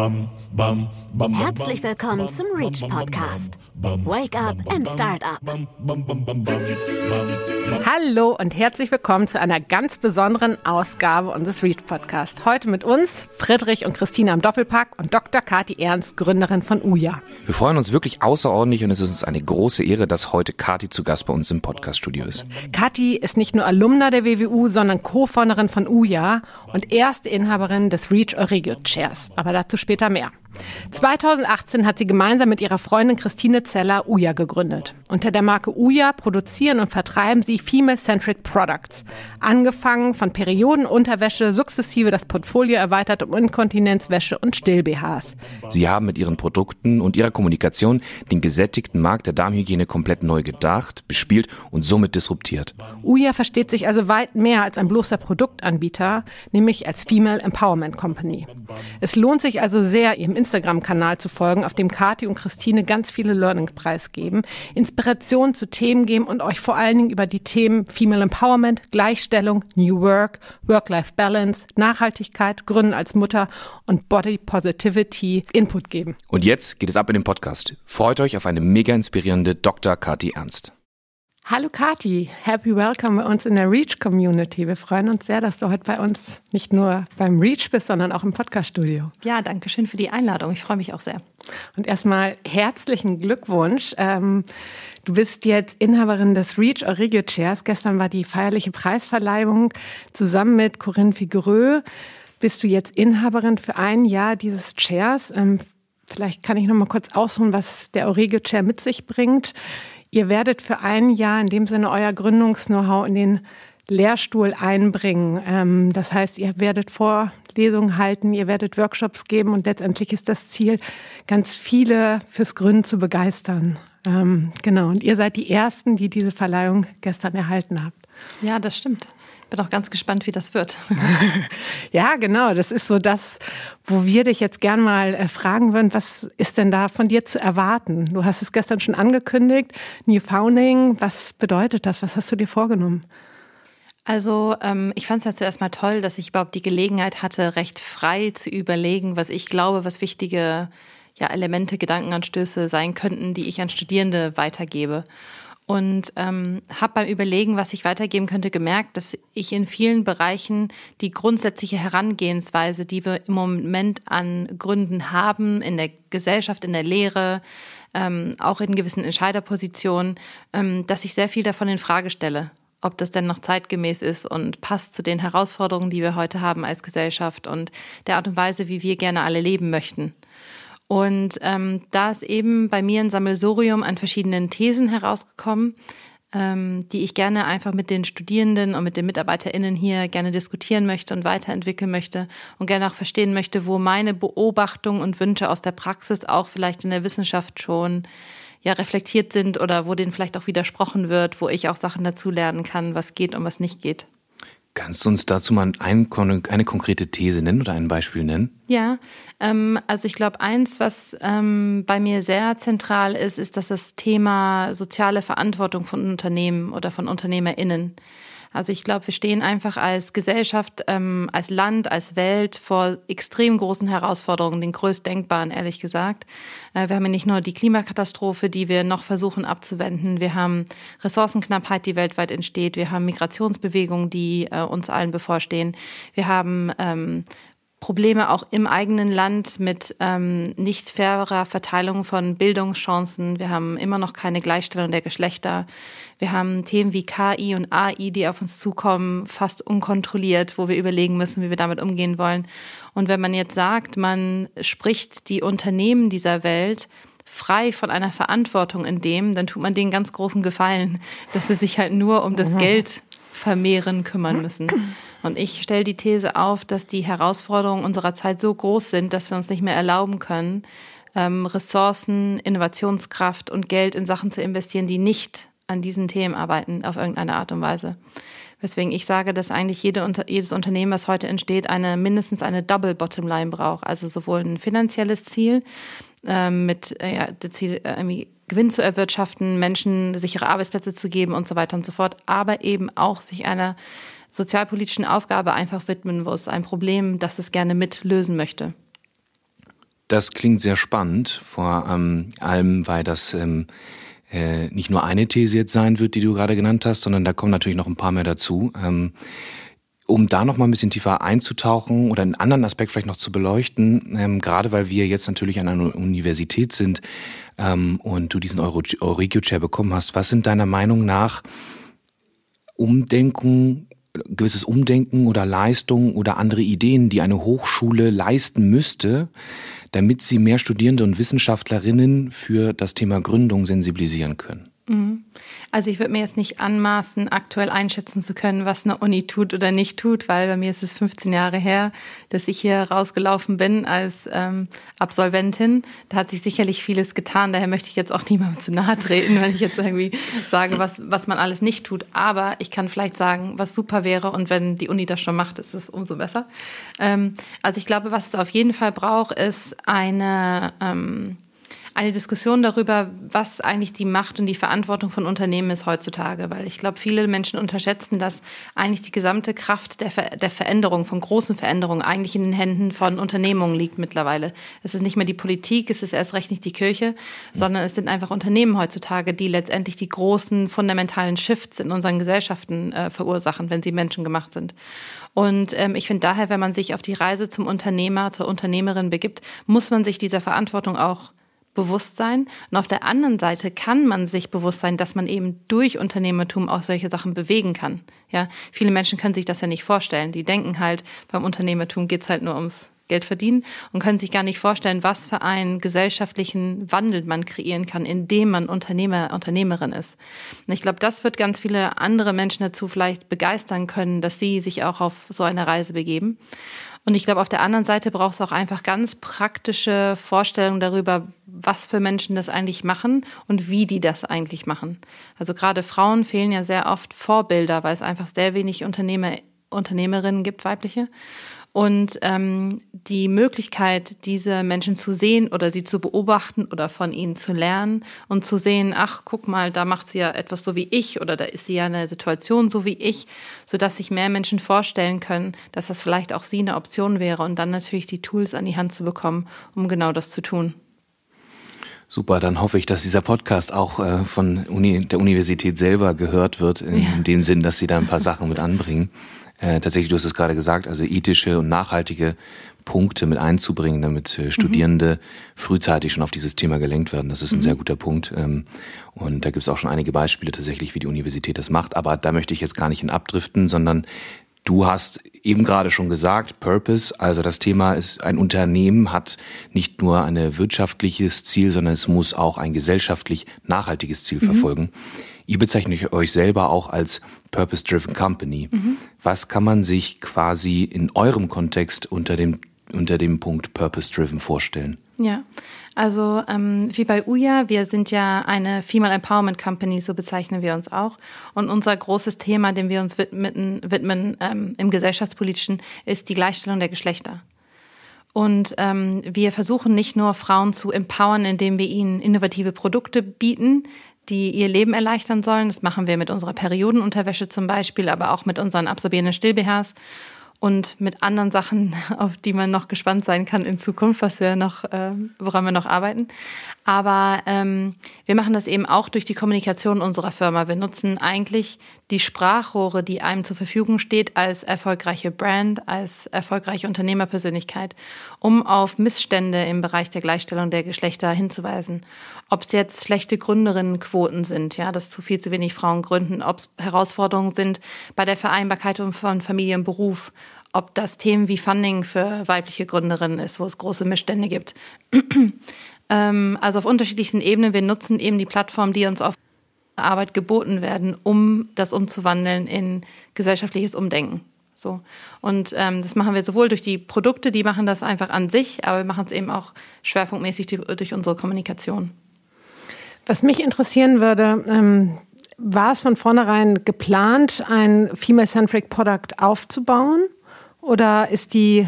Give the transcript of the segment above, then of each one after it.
Herzlich willkommen zum Reach Podcast. Wake up and start up. Hallo und herzlich willkommen zu einer ganz besonderen Ausgabe unseres Reach Podcast. Heute mit uns Friedrich und Christina am Doppelpack und Dr. Kati Ernst, Gründerin von UJA. Wir freuen uns wirklich außerordentlich und es ist uns eine große Ehre, dass heute Kati zu Gast bei uns im Podcaststudio ist. Kati ist nicht nur Alumna der WWU, sondern Co-Founderin von UJA und erste Inhaberin des Reach Euregio Chairs. Aber dazu später mehr. 2018 hat sie gemeinsam mit ihrer Freundin Christine Zeller Uja gegründet. Unter der Marke Uja produzieren und vertreiben sie Female-Centric Products. Angefangen von Periodenunterwäsche, sukzessive das Portfolio erweitert um Inkontinenzwäsche und Still-BHs. Sie haben mit ihren Produkten und ihrer Kommunikation den gesättigten Markt der Darmhygiene komplett neu gedacht, bespielt und somit disruptiert. Uja versteht sich also weit mehr als ein bloßer Produktanbieter, nämlich als Female Empowerment Company. Es lohnt sich also sehr, ihrem Instagram-Kanal zu folgen, auf dem Kati und Christine ganz viele Learnings preisgeben, Inspirationen zu Themen geben und euch vor allen Dingen über die Themen Female Empowerment, Gleichstellung, New Work, Work-Life-Balance, Nachhaltigkeit, Gründen als Mutter und Body Positivity Input geben. Und jetzt geht es ab in den Podcast. Freut euch auf eine mega inspirierende Dr. Kati Ernst. Hallo Kati, happy welcome bei uns in der Reach Community. Wir freuen uns sehr, dass du heute bei uns nicht nur beim Reach bist, sondern auch im Podcaststudio. Ja, danke schön für die Einladung. Ich freue mich auch sehr. Und erstmal herzlichen Glückwunsch. Ähm, du bist jetzt Inhaberin des Reach Euregio Chairs. Gestern war die feierliche Preisverleihung. Zusammen mit Corinne Figuereux bist du jetzt Inhaberin für ein Jahr dieses Chairs. Ähm, vielleicht kann ich noch mal kurz ausholen, was der Euregio Chair mit sich bringt. Ihr werdet für ein Jahr in dem Sinne euer Gründungs-Know-how in den Lehrstuhl einbringen. Ähm, das heißt, ihr werdet Vorlesungen halten, ihr werdet Workshops geben und letztendlich ist das Ziel, ganz viele fürs Gründen zu begeistern. Ähm, genau, und ihr seid die Ersten, die diese Verleihung gestern erhalten habt. Ja, das stimmt bin auch ganz gespannt, wie das wird. ja, genau. Das ist so das, wo wir dich jetzt gern mal äh, fragen würden, was ist denn da von dir zu erwarten? Du hast es gestern schon angekündigt, New Founding. Was bedeutet das? Was hast du dir vorgenommen? Also ähm, ich fand es ja zuerst mal toll, dass ich überhaupt die Gelegenheit hatte, recht frei zu überlegen, was ich glaube, was wichtige ja, Elemente, Gedankenanstöße sein könnten, die ich an Studierende weitergebe und ähm, habe beim Überlegen, was ich weitergeben könnte, gemerkt, dass ich in vielen Bereichen die grundsätzliche Herangehensweise, die wir im Moment an Gründen haben, in der Gesellschaft, in der Lehre, ähm, auch in gewissen Entscheiderpositionen, ähm, dass ich sehr viel davon in Frage stelle ob das denn noch zeitgemäß ist und passt zu den Herausforderungen, die wir heute haben als Gesellschaft und der Art und Weise, wie wir gerne alle leben möchten. Und ähm, da ist eben bei mir ein Sammelsurium an verschiedenen Thesen herausgekommen, ähm, die ich gerne einfach mit den Studierenden und mit den MitarbeiterInnen hier gerne diskutieren möchte und weiterentwickeln möchte und gerne auch verstehen möchte, wo meine Beobachtungen und Wünsche aus der Praxis auch vielleicht in der Wissenschaft schon ja reflektiert sind oder wo denen vielleicht auch widersprochen wird, wo ich auch Sachen dazu lernen kann, was geht und was nicht geht. Kannst du uns dazu mal ein, eine konkrete These nennen oder ein Beispiel nennen? Ja, ähm, also ich glaube, eins, was ähm, bei mir sehr zentral ist, ist, dass das Thema soziale Verantwortung von Unternehmen oder von UnternehmerInnen also ich glaube, wir stehen einfach als Gesellschaft, ähm, als Land, als Welt vor extrem großen Herausforderungen, den größtdenkbaren, ehrlich gesagt. Äh, wir haben ja nicht nur die Klimakatastrophe, die wir noch versuchen abzuwenden. Wir haben Ressourcenknappheit, die weltweit entsteht. Wir haben Migrationsbewegungen, die äh, uns allen bevorstehen. Wir haben ähm, Probleme auch im eigenen Land mit ähm, nicht fairer Verteilung von Bildungschancen. Wir haben immer noch keine Gleichstellung der Geschlechter. Wir haben Themen wie KI und AI, die auf uns zukommen, fast unkontrolliert, wo wir überlegen müssen, wie wir damit umgehen wollen. Und wenn man jetzt sagt, man spricht die Unternehmen dieser Welt frei von einer Verantwortung in dem, dann tut man denen ganz großen Gefallen, dass sie sich halt nur um das Geld vermehren kümmern müssen. Und ich stelle die These auf, dass die Herausforderungen unserer Zeit so groß sind, dass wir uns nicht mehr erlauben können, ähm, Ressourcen, Innovationskraft und Geld in Sachen zu investieren, die nicht an diesen Themen arbeiten auf irgendeine Art und Weise. Weswegen ich sage, dass eigentlich jede, jedes Unternehmen, was heute entsteht, eine mindestens eine Double Bottomline braucht. Also sowohl ein finanzielles Ziel äh, mit äh, ja, das Ziel, äh, irgendwie Gewinn zu erwirtschaften, Menschen sichere Arbeitsplätze zu geben und so weiter und so fort, aber eben auch sich einer sozialpolitischen Aufgabe einfach widmen muss, ein Problem, das es gerne mitlösen möchte. Das klingt sehr spannend, vor ähm, allem, weil das ähm, äh, nicht nur eine These jetzt sein wird, die du gerade genannt hast, sondern da kommen natürlich noch ein paar mehr dazu. Ähm, um da noch mal ein bisschen tiefer einzutauchen oder einen anderen Aspekt vielleicht noch zu beleuchten, ähm, gerade weil wir jetzt natürlich an einer Universität sind ähm, und du diesen Euro Euregio-Chair bekommen hast, was sind deiner Meinung nach Umdenken gewisses Umdenken oder Leistung oder andere Ideen, die eine Hochschule leisten müsste, damit sie mehr Studierende und Wissenschaftlerinnen für das Thema Gründung sensibilisieren können? Mhm. Also ich würde mir jetzt nicht anmaßen, aktuell einschätzen zu können, was eine Uni tut oder nicht tut, weil bei mir ist es 15 Jahre her, dass ich hier rausgelaufen bin als ähm, Absolventin. Da hat sich sicherlich vieles getan. Daher möchte ich jetzt auch niemandem zu nahe treten, wenn ich jetzt irgendwie sage, was, was man alles nicht tut. Aber ich kann vielleicht sagen, was super wäre und wenn die Uni das schon macht, ist es umso besser. Ähm, also ich glaube, was es auf jeden Fall braucht, ist eine... Ähm, eine Diskussion darüber, was eigentlich die Macht und die Verantwortung von Unternehmen ist heutzutage. Weil ich glaube, viele Menschen unterschätzen, dass eigentlich die gesamte Kraft der, Ver der Veränderung, von großen Veränderungen, eigentlich in den Händen von Unternehmungen liegt mittlerweile. Es ist nicht mehr die Politik, es ist erst recht nicht die Kirche, sondern es sind einfach Unternehmen heutzutage, die letztendlich die großen fundamentalen Shifts in unseren Gesellschaften äh, verursachen, wenn sie menschengemacht sind. Und ähm, ich finde daher, wenn man sich auf die Reise zum Unternehmer, zur Unternehmerin begibt, muss man sich dieser Verantwortung auch bewusst sein. Und auf der anderen Seite kann man sich bewusst sein, dass man eben durch Unternehmertum auch solche Sachen bewegen kann. Ja, viele Menschen können sich das ja nicht vorstellen. Die denken halt, beim Unternehmertum geht's halt nur ums Geld verdienen und können sich gar nicht vorstellen, was für einen gesellschaftlichen Wandel man kreieren kann, indem man Unternehmer, Unternehmerin ist. Und ich glaube, das wird ganz viele andere Menschen dazu vielleicht begeistern können, dass sie sich auch auf so eine Reise begeben. Und ich glaube, auf der anderen Seite braucht es auch einfach ganz praktische Vorstellungen darüber, was für Menschen das eigentlich machen und wie die das eigentlich machen. Also gerade Frauen fehlen ja sehr oft Vorbilder, weil es einfach sehr wenig Unternehmer, Unternehmerinnen gibt, weibliche. Und ähm, die Möglichkeit, diese Menschen zu sehen oder sie zu beobachten oder von ihnen zu lernen und zu sehen, ach, guck mal, da macht sie ja etwas so wie ich oder da ist sie ja eine Situation so wie ich, sodass sich mehr Menschen vorstellen können, dass das vielleicht auch sie eine Option wäre und dann natürlich die Tools an die Hand zu bekommen, um genau das zu tun. Super, dann hoffe ich, dass dieser Podcast auch äh, von Uni, der Universität selber gehört wird, in ja. dem Sinn, dass sie da ein paar Sachen mit anbringen äh, tatsächlich, du hast es gerade gesagt, also ethische und nachhaltige Punkte mit einzubringen, damit äh, Studierende mhm. frühzeitig schon auf dieses Thema gelenkt werden. Das ist ein mhm. sehr guter Punkt. Ähm, und da gibt es auch schon einige Beispiele tatsächlich, wie die Universität das macht. Aber da möchte ich jetzt gar nicht in abdriften, sondern Du hast eben gerade schon gesagt, Purpose, also das Thema ist, ein Unternehmen hat nicht nur ein wirtschaftliches Ziel, sondern es muss auch ein gesellschaftlich nachhaltiges Ziel mhm. verfolgen. Ihr bezeichnet euch selber auch als Purpose-Driven Company. Mhm. Was kann man sich quasi in eurem Kontext unter dem, unter dem Punkt Purpose-Driven vorstellen? Ja, also ähm, wie bei Uya, wir sind ja eine Female Empowerment Company, so bezeichnen wir uns auch. Und unser großes Thema, dem wir uns widmen, widmen ähm, im gesellschaftspolitischen, ist die Gleichstellung der Geschlechter. Und ähm, wir versuchen nicht nur Frauen zu empowern, indem wir ihnen innovative Produkte bieten, die ihr Leben erleichtern sollen. Das machen wir mit unserer Periodenunterwäsche zum Beispiel, aber auch mit unseren absorbierenden Stillbehrs und mit anderen Sachen, auf die man noch gespannt sein kann in Zukunft, was wir noch, äh, woran wir noch arbeiten. Aber ähm, wir machen das eben auch durch die Kommunikation unserer Firma. Wir nutzen eigentlich die Sprachrohre, die einem zur Verfügung steht, als erfolgreiche Brand, als erfolgreiche Unternehmerpersönlichkeit, um auf Missstände im Bereich der Gleichstellung der Geschlechter hinzuweisen. Ob es jetzt schlechte Gründerinnenquoten sind, ja, dass zu viel zu wenig Frauen gründen, ob es Herausforderungen sind bei der Vereinbarkeit von Familie und Beruf, ob das Themen wie Funding für weibliche Gründerinnen ist, wo es große Missstände gibt. Ähm, also auf unterschiedlichsten Ebenen. Wir nutzen eben die Plattform, die uns auf Arbeit geboten werden, um das umzuwandeln in gesellschaftliches Umdenken. So. Und ähm, das machen wir sowohl durch die Produkte, die machen das einfach an sich, aber wir machen es eben auch schwerpunktmäßig durch unsere Kommunikation. Was mich interessieren würde, ähm, war es von vornherein geplant, ein Female-Centric Product aufzubauen? Oder ist die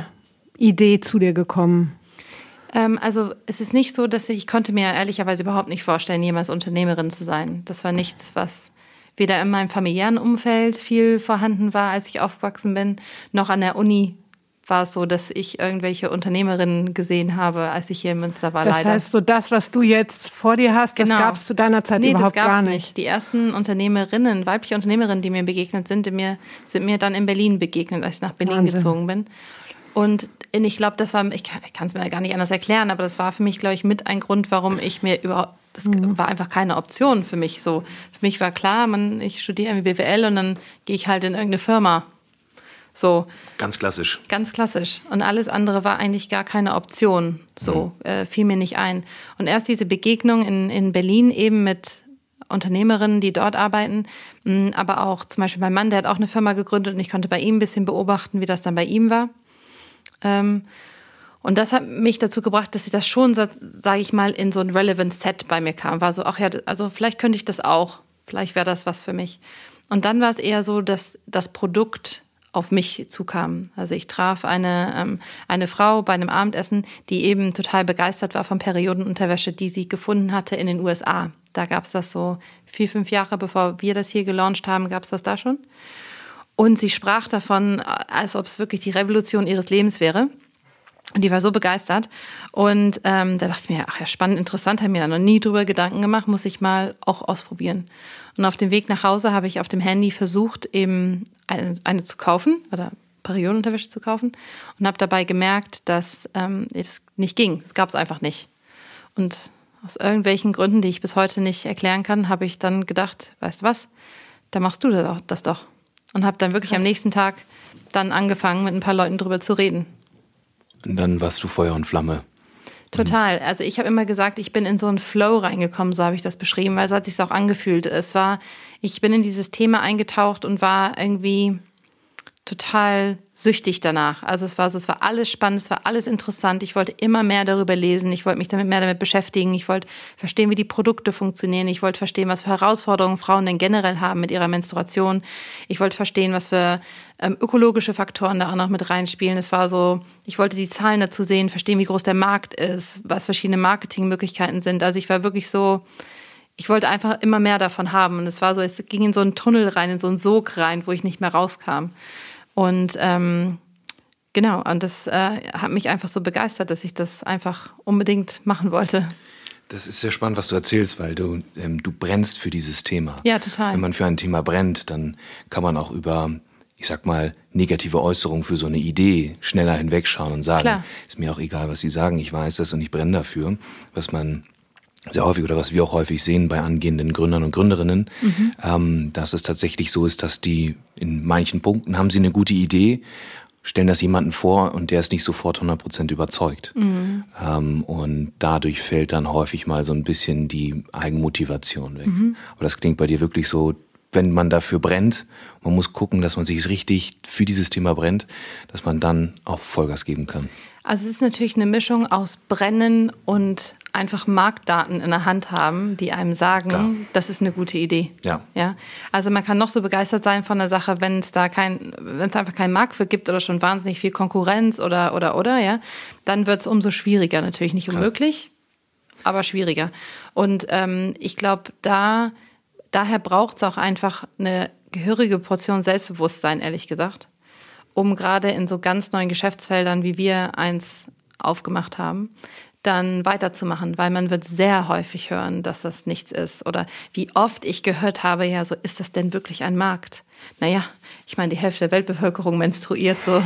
Idee zu dir gekommen? Ähm, also es ist nicht so, dass ich, ich konnte mir ehrlicherweise überhaupt nicht vorstellen, jemals Unternehmerin zu sein. Das war nichts, was weder in meinem familiären Umfeld viel vorhanden war, als ich aufgewachsen bin, noch an der Uni war es so, dass ich irgendwelche Unternehmerinnen gesehen habe, als ich hier in Münster war. Das leider. heißt, so das, was du jetzt vor dir hast, genau. das gab es zu deiner Zeit nee, überhaupt das gar nicht. nicht. Die ersten Unternehmerinnen, weibliche Unternehmerinnen, die mir begegnet sind, mir, sind mir dann in Berlin begegnet, als ich nach Berlin Wahnsinn. gezogen bin. Und ich glaube, das war, ich kann es mir gar nicht anders erklären, aber das war für mich, glaube ich, mit ein Grund, warum ich mir überhaupt, das mhm. war einfach keine Option für mich. So, für mich war klar, man, ich studiere irgendwie BWL und dann gehe ich halt in irgendeine Firma. So. Ganz klassisch. Ganz klassisch. Und alles andere war eigentlich gar keine Option. So, mhm. äh, fiel mir nicht ein. Und erst diese Begegnung in, in Berlin eben mit Unternehmerinnen, die dort arbeiten, mh, aber auch zum Beispiel mein Mann, der hat auch eine Firma gegründet und ich konnte bei ihm ein bisschen beobachten, wie das dann bei ihm war. Ähm, und das hat mich dazu gebracht, dass ich das schon, sage ich mal, in so ein Relevant Set bei mir kam. War so, ach ja, also vielleicht könnte ich das auch. Vielleicht wäre das was für mich. Und dann war es eher so, dass das Produkt auf mich zukam. Also ich traf eine, ähm, eine Frau bei einem Abendessen, die eben total begeistert war von Periodenunterwäsche, die sie gefunden hatte in den USA. Da gab es das so vier, fünf Jahre, bevor wir das hier gelauncht haben, gab es das da schon. Und sie sprach davon, als ob es wirklich die Revolution ihres Lebens wäre. Und die war so begeistert. Und ähm, da dachte ich mir, ach ja, spannend, interessant, habe mir da noch nie drüber Gedanken gemacht, muss ich mal auch ausprobieren. Und auf dem Weg nach Hause habe ich auf dem Handy versucht, eben eine, eine zu kaufen oder Periodenunterwäsche zu kaufen und habe dabei gemerkt, dass ähm, es nicht ging. Es gab es einfach nicht. Und aus irgendwelchen Gründen, die ich bis heute nicht erklären kann, habe ich dann gedacht, weißt du was, da machst du das doch. Und habe dann wirklich Krass. am nächsten Tag dann angefangen, mit ein paar Leuten drüber zu reden. Und dann warst du Feuer und Flamme. Total. Also ich habe immer gesagt, ich bin in so einen Flow reingekommen, so habe ich das beschrieben, weil so hat sich auch angefühlt. Es war, ich bin in dieses Thema eingetaucht und war irgendwie total süchtig danach. Also es war so, es war alles spannend, es war alles interessant. Ich wollte immer mehr darüber lesen. Ich wollte mich damit mehr damit beschäftigen. Ich wollte verstehen, wie die Produkte funktionieren. Ich wollte verstehen, was für Herausforderungen Frauen denn generell haben mit ihrer Menstruation. Ich wollte verstehen, was für ähm, ökologische Faktoren da auch noch mit reinspielen. Es war so, ich wollte die Zahlen dazu sehen, verstehen, wie groß der Markt ist, was verschiedene Marketingmöglichkeiten sind. Also ich war wirklich so, ich wollte einfach immer mehr davon haben. Und es war so, es ging in so einen Tunnel rein, in so einen Sog rein, wo ich nicht mehr rauskam. Und ähm, genau, und das äh, hat mich einfach so begeistert, dass ich das einfach unbedingt machen wollte. Das ist sehr spannend, was du erzählst, weil du, ähm, du brennst für dieses Thema. Ja, total. Wenn man für ein Thema brennt, dann kann man auch über, ich sag mal, negative Äußerungen für so eine Idee schneller hinwegschauen und sagen, Klar. ist mir auch egal, was sie sagen, ich weiß das und ich brenne dafür. Was man sehr häufig oder was wir auch häufig sehen bei angehenden Gründern und Gründerinnen, mhm. ähm, dass es tatsächlich so ist, dass die in manchen Punkten haben sie eine gute Idee, stellen das jemanden vor und der ist nicht sofort 100% überzeugt. Mhm. Ähm, und dadurch fällt dann häufig mal so ein bisschen die Eigenmotivation weg. Mhm. Aber das klingt bei dir wirklich so, wenn man dafür brennt, man muss gucken, dass man sich richtig für dieses Thema brennt, dass man dann auch Vollgas geben kann. Also es ist natürlich eine Mischung aus Brennen und einfach Marktdaten in der Hand haben, die einem sagen, Klar. das ist eine gute Idee. Ja. ja. Also man kann noch so begeistert sein von der Sache, wenn es da kein, wenn es einfach keinen Markt für gibt oder schon wahnsinnig viel Konkurrenz oder oder oder, ja, dann wird es umso schwieriger. Natürlich nicht unmöglich, Klar. aber schwieriger. Und ähm, ich glaube, da daher braucht es auch einfach eine gehörige Portion Selbstbewusstsein, ehrlich gesagt um gerade in so ganz neuen Geschäftsfeldern, wie wir eins aufgemacht haben, dann weiterzumachen, weil man wird sehr häufig hören, dass das nichts ist. Oder wie oft ich gehört habe, ja, so ist das denn wirklich ein Markt? Naja, ich meine, die Hälfte der Weltbevölkerung menstruiert so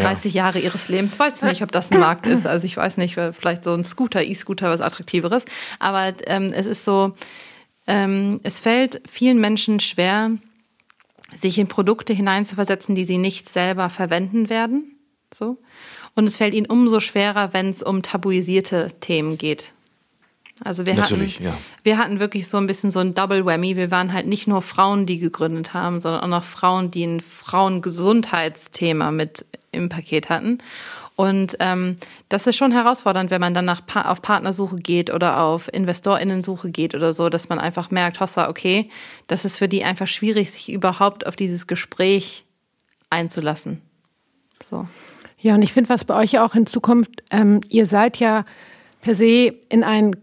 30 ja. Jahre ihres Lebens. Weiß ich nicht, ob das ein Markt ist. Also ich weiß nicht, vielleicht so ein Scooter, E-Scooter, was attraktiveres. Aber ähm, es ist so, ähm, es fällt vielen Menschen schwer, sich in Produkte hineinzuversetzen, die sie nicht selber verwenden werden. So. Und es fällt ihnen umso schwerer, wenn es um tabuisierte Themen geht. Also wir Natürlich, hatten, ja. wir hatten wirklich so ein bisschen so ein Double Whammy. Wir waren halt nicht nur Frauen, die gegründet haben, sondern auch noch Frauen, die ein Frauengesundheitsthema mit im Paket hatten. Und ähm, das ist schon herausfordernd, wenn man dann nach pa auf Partnersuche geht oder auf Investorinnensuche geht oder so, dass man einfach merkt, Hossa, okay, das ist für die einfach schwierig, sich überhaupt auf dieses Gespräch einzulassen. So. Ja, und ich finde, was bei euch auch hinzukommt, ähm, ihr seid ja per se in einen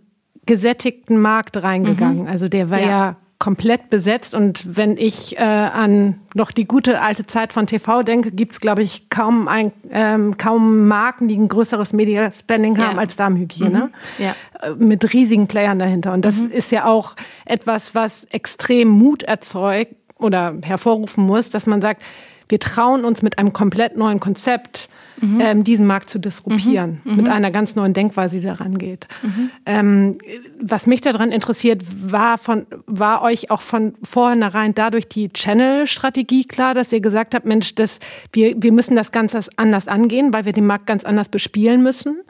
gesättigten Markt reingegangen. Mhm. Also der war ja. ja komplett besetzt. Und wenn ich äh, an noch die gute alte Zeit von TV denke, gibt's es, glaube ich, kaum, ein, ähm, kaum Marken, die ein größeres Media-Spending haben ja. als Darmhygiene. Mhm. Ja. Äh, mit riesigen Playern dahinter. Und das mhm. ist ja auch etwas, was extrem Mut erzeugt oder hervorrufen muss, dass man sagt, wir trauen uns mit einem komplett neuen Konzept mhm. ähm, diesen Markt zu disruptieren, mhm. mit mhm. einer ganz neuen Denkweise, die daran geht. Mhm. Ähm, was mich daran interessiert, war, von, war euch auch von vornherein dadurch die Channel-Strategie klar, dass ihr gesagt habt, Mensch, das, wir, wir müssen das ganz anders angehen, weil wir den Markt ganz anders bespielen müssen?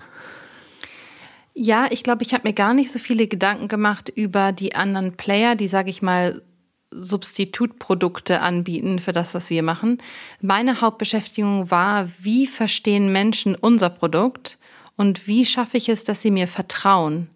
Ja, ich glaube, ich habe mir gar nicht so viele Gedanken gemacht über die anderen Player, die, sage ich mal, Substitutprodukte anbieten für das, was wir machen. Meine Hauptbeschäftigung war, wie verstehen Menschen unser Produkt und wie schaffe ich es, dass sie mir vertrauen,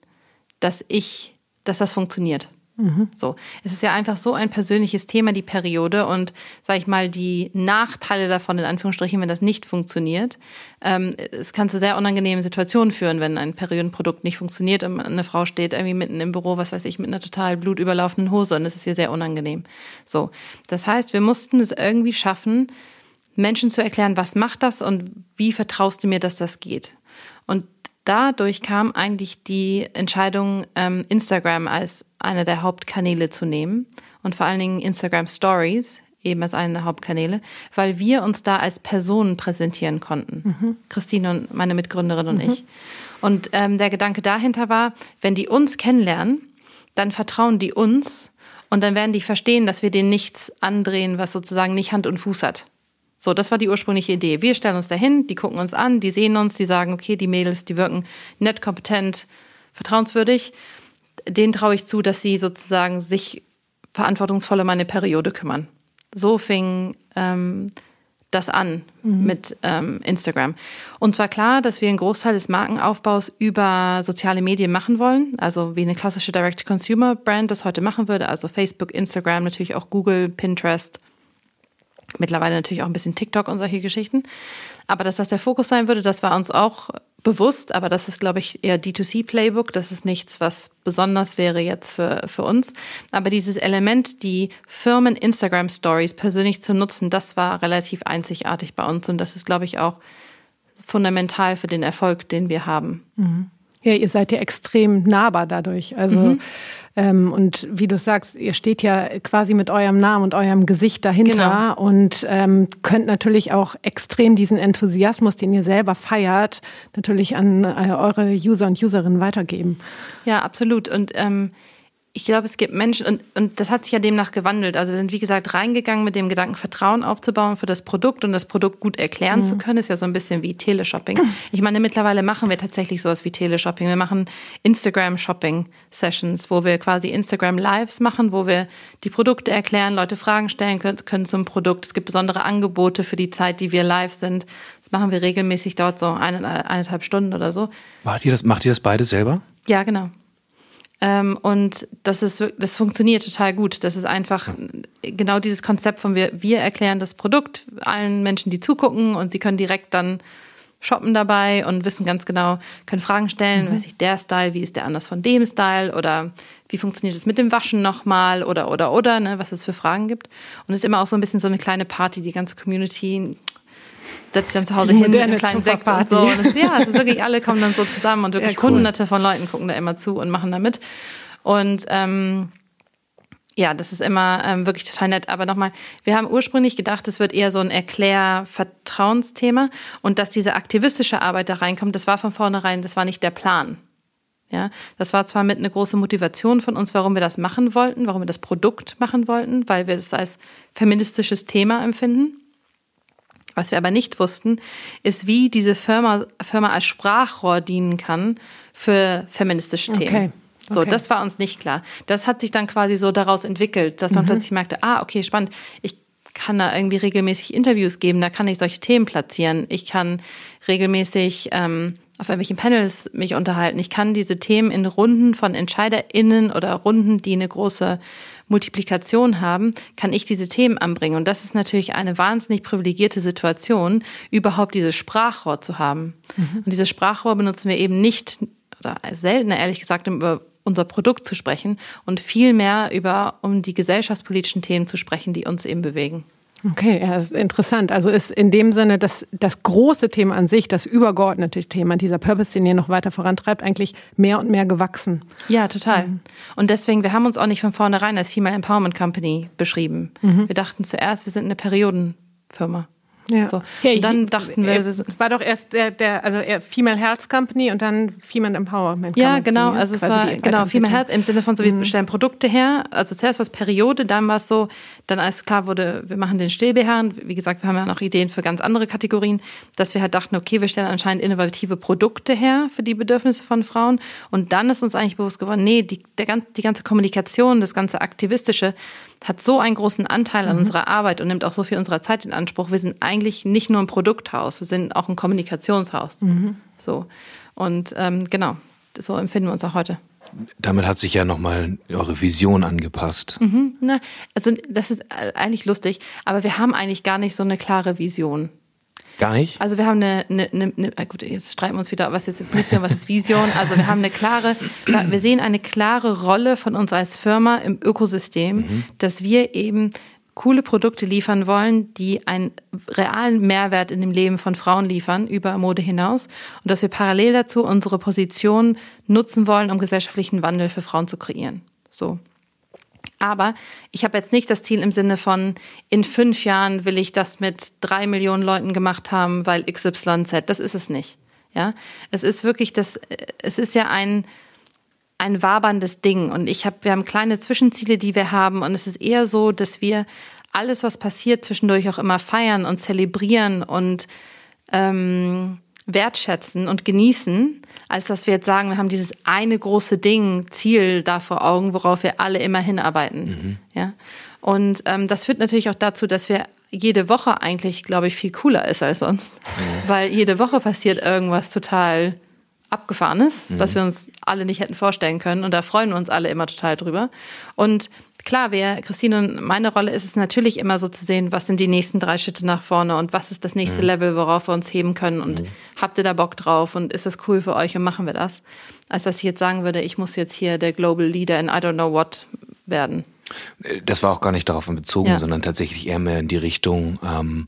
dass ich, dass das funktioniert. Mhm. So, es ist ja einfach so ein persönliches Thema, die Periode und sage ich mal die Nachteile davon in Anführungsstrichen, wenn das nicht funktioniert. Ähm, es kann zu sehr unangenehmen Situationen führen, wenn ein Periodenprodukt nicht funktioniert und eine Frau steht irgendwie mitten im Büro, was weiß ich, mit einer total blutüberlaufenden Hose und es ist ihr sehr unangenehm. So, das heißt, wir mussten es irgendwie schaffen, Menschen zu erklären, was macht das und wie vertraust du mir, dass das geht. Und dadurch kam eigentlich die Entscheidung, ähm, Instagram als einer der Hauptkanäle zu nehmen und vor allen Dingen Instagram Stories eben als einen der Hauptkanäle, weil wir uns da als Personen präsentieren konnten. Mhm. Christine und meine Mitgründerin und mhm. ich. Und ähm, der Gedanke dahinter war, wenn die uns kennenlernen, dann vertrauen die uns und dann werden die verstehen, dass wir denen nichts andrehen, was sozusagen nicht Hand und Fuß hat. So, das war die ursprüngliche Idee. Wir stellen uns dahin, die gucken uns an, die sehen uns, die sagen, okay, die Mädels, die wirken nett, kompetent, vertrauenswürdig. Denen traue ich zu, dass sie sozusagen sich verantwortungsvoll um meine Periode kümmern. So fing ähm, das an mhm. mit ähm, Instagram. Und zwar klar, dass wir einen Großteil des Markenaufbaus über soziale Medien machen wollen, also wie eine klassische Direct-to-Consumer-Brand das heute machen würde, also Facebook, Instagram, natürlich auch Google, Pinterest Mittlerweile natürlich auch ein bisschen TikTok und solche Geschichten. Aber dass das der Fokus sein würde, das war uns auch bewusst. Aber das ist, glaube ich, eher D2C-Playbook. Das ist nichts, was besonders wäre jetzt für, für uns. Aber dieses Element, die Firmen Instagram Stories persönlich zu nutzen, das war relativ einzigartig bei uns. Und das ist, glaube ich, auch fundamental für den Erfolg, den wir haben. Mhm. Ja, ihr seid ja extrem nahbar dadurch. Also mhm. Ähm, und wie du sagst, ihr steht ja quasi mit eurem Namen und eurem Gesicht dahinter genau. und ähm, könnt natürlich auch extrem diesen Enthusiasmus, den ihr selber feiert, natürlich an äh, eure User und Userinnen weitergeben. Ja, absolut. Und ähm, ich glaube, es gibt Menschen, und, und das hat sich ja demnach gewandelt. Also wir sind, wie gesagt, reingegangen mit dem Gedanken, Vertrauen aufzubauen für das Produkt und das Produkt gut erklären mhm. zu können. Ist ja so ein bisschen wie Teleshopping. Ich meine, mittlerweile machen wir tatsächlich sowas wie Teleshopping. Wir machen Instagram-Shopping-Sessions, wo wir quasi Instagram-Lives machen, wo wir die Produkte erklären, Leute Fragen stellen können zum Produkt. Es gibt besondere Angebote für die Zeit, die wir live sind. Das machen wir regelmäßig, dauert so eine, eineinhalb Stunden oder so. Macht ihr das, macht ihr das beide selber? Ja, genau. Ähm, und das ist, das funktioniert total gut. Das ist einfach genau dieses Konzept von wir, wir erklären das Produkt allen Menschen, die zugucken und sie können direkt dann shoppen dabei und wissen ganz genau, können Fragen stellen, mhm. weiß ich, der Style, wie ist der anders von dem Style oder wie funktioniert es mit dem Waschen nochmal oder, oder, oder, ne, was es für Fragen gibt. Und es ist immer auch so ein bisschen so eine kleine Party, die ganze Community setzt sich dann zu Hause hin mit einem kleinen Sekt und so. Und das, ja, also wirklich alle kommen dann so zusammen und wirklich ja, cool. hunderte von Leuten gucken da immer zu und machen da mit. Und ähm, ja, das ist immer ähm, wirklich total nett. Aber nochmal, wir haben ursprünglich gedacht, es wird eher so ein Erklär-Vertrauensthema und dass diese aktivistische Arbeit da reinkommt, das war von vornherein, das war nicht der Plan. Ja, das war zwar mit eine große Motivation von uns, warum wir das machen wollten, warum wir das Produkt machen wollten, weil wir das als feministisches Thema empfinden. Was wir aber nicht wussten, ist, wie diese Firma, Firma als Sprachrohr dienen kann für feministische Themen. Okay. So, okay. das war uns nicht klar. Das hat sich dann quasi so daraus entwickelt, dass man mhm. plötzlich merkte, ah, okay, spannend. Ich kann da irgendwie regelmäßig Interviews geben, da kann ich solche Themen platzieren. Ich kann regelmäßig ähm, auf irgendwelchen Panels mich unterhalten. Ich kann diese Themen in Runden von EntscheiderInnen oder Runden, die eine große Multiplikation haben, kann ich diese Themen anbringen. Und das ist natürlich eine wahnsinnig privilegierte Situation, überhaupt dieses Sprachrohr zu haben. Mhm. Und dieses Sprachrohr benutzen wir eben nicht oder seltener, ehrlich gesagt, um über unser Produkt zu sprechen und viel mehr über, um die gesellschaftspolitischen Themen zu sprechen, die uns eben bewegen. Okay, ja, interessant. Also ist in dem Sinne das, das große Thema an sich, das übergeordnete Thema, dieser Purpose, den ihr noch weiter vorantreibt, eigentlich mehr und mehr gewachsen. Ja, total. Mhm. Und deswegen, wir haben uns auch nicht von vornherein als Female Empowerment Company beschrieben. Mhm. Wir dachten zuerst, wir sind eine Periodenfirma. Ja. So. und dann dachten wir, es war doch erst der, der also Female Health Company und dann Female Empowerment Company. Ja, genau. Also es war genau Female Health im Sinne von so, wir mhm. stellen Produkte her. Also zuerst war es Periode, dann war es so, dann als klar wurde, wir machen den Stillbeherren. Wie gesagt, wir haben ja noch Ideen für ganz andere Kategorien, dass wir halt dachten, okay, wir stellen anscheinend innovative Produkte her für die Bedürfnisse von Frauen. Und dann ist uns eigentlich bewusst geworden, nee, die, der, die ganze Kommunikation, das ganze Aktivistische, hat so einen großen Anteil an mhm. unserer Arbeit und nimmt auch so viel unserer Zeit in Anspruch. Wir sind eigentlich nicht nur ein Produkthaus, wir sind auch ein Kommunikationshaus. Mhm. So. Und ähm, genau, so empfinden wir uns auch heute. Damit hat sich ja nochmal eure Vision angepasst. Mhm, na, also das ist eigentlich lustig, aber wir haben eigentlich gar nicht so eine klare Vision. Gar nicht? Also wir haben eine, eine, eine, eine ah, gut, jetzt streiten wir uns wieder, was ist jetzt Mission, was ist Vision. Also wir haben eine klare, wir sehen eine klare Rolle von uns als Firma im Ökosystem, mhm. dass wir eben coole Produkte liefern wollen, die einen realen Mehrwert in dem Leben von Frauen liefern, über Mode hinaus. Und dass wir parallel dazu unsere Position nutzen wollen, um gesellschaftlichen Wandel für Frauen zu kreieren. So. Aber ich habe jetzt nicht das Ziel im Sinne von, in fünf Jahren will ich das mit drei Millionen Leuten gemacht haben, weil XYZ. Das ist es nicht. Ja, es ist wirklich das, es ist ja ein, ein waberndes Ding. Und ich habe, wir haben kleine Zwischenziele, die wir haben. Und es ist eher so, dass wir alles, was passiert, zwischendurch auch immer feiern und zelebrieren und ähm, wertschätzen und genießen, als dass wir jetzt sagen, wir haben dieses eine große Ding, Ziel da vor Augen, worauf wir alle immer hinarbeiten. Mhm. Ja? Und ähm, das führt natürlich auch dazu, dass wir jede Woche eigentlich, glaube ich, viel cooler ist als sonst. Mhm. Weil jede Woche passiert irgendwas total Abgefahrenes, mhm. was wir uns alle nicht hätten vorstellen können. Und da freuen wir uns alle immer total drüber. Und klar, wir, Christine und meine Rolle ist es natürlich immer so zu sehen, was sind die nächsten drei Schritte nach vorne und was ist das nächste mhm. Level, worauf wir uns heben können und mhm. habt ihr da Bock drauf und ist das cool für euch und machen wir das? Als dass ich jetzt sagen würde, ich muss jetzt hier der Global Leader in I don't know what werden. Das war auch gar nicht darauf bezogen, ja. sondern tatsächlich eher mehr in die Richtung, ähm,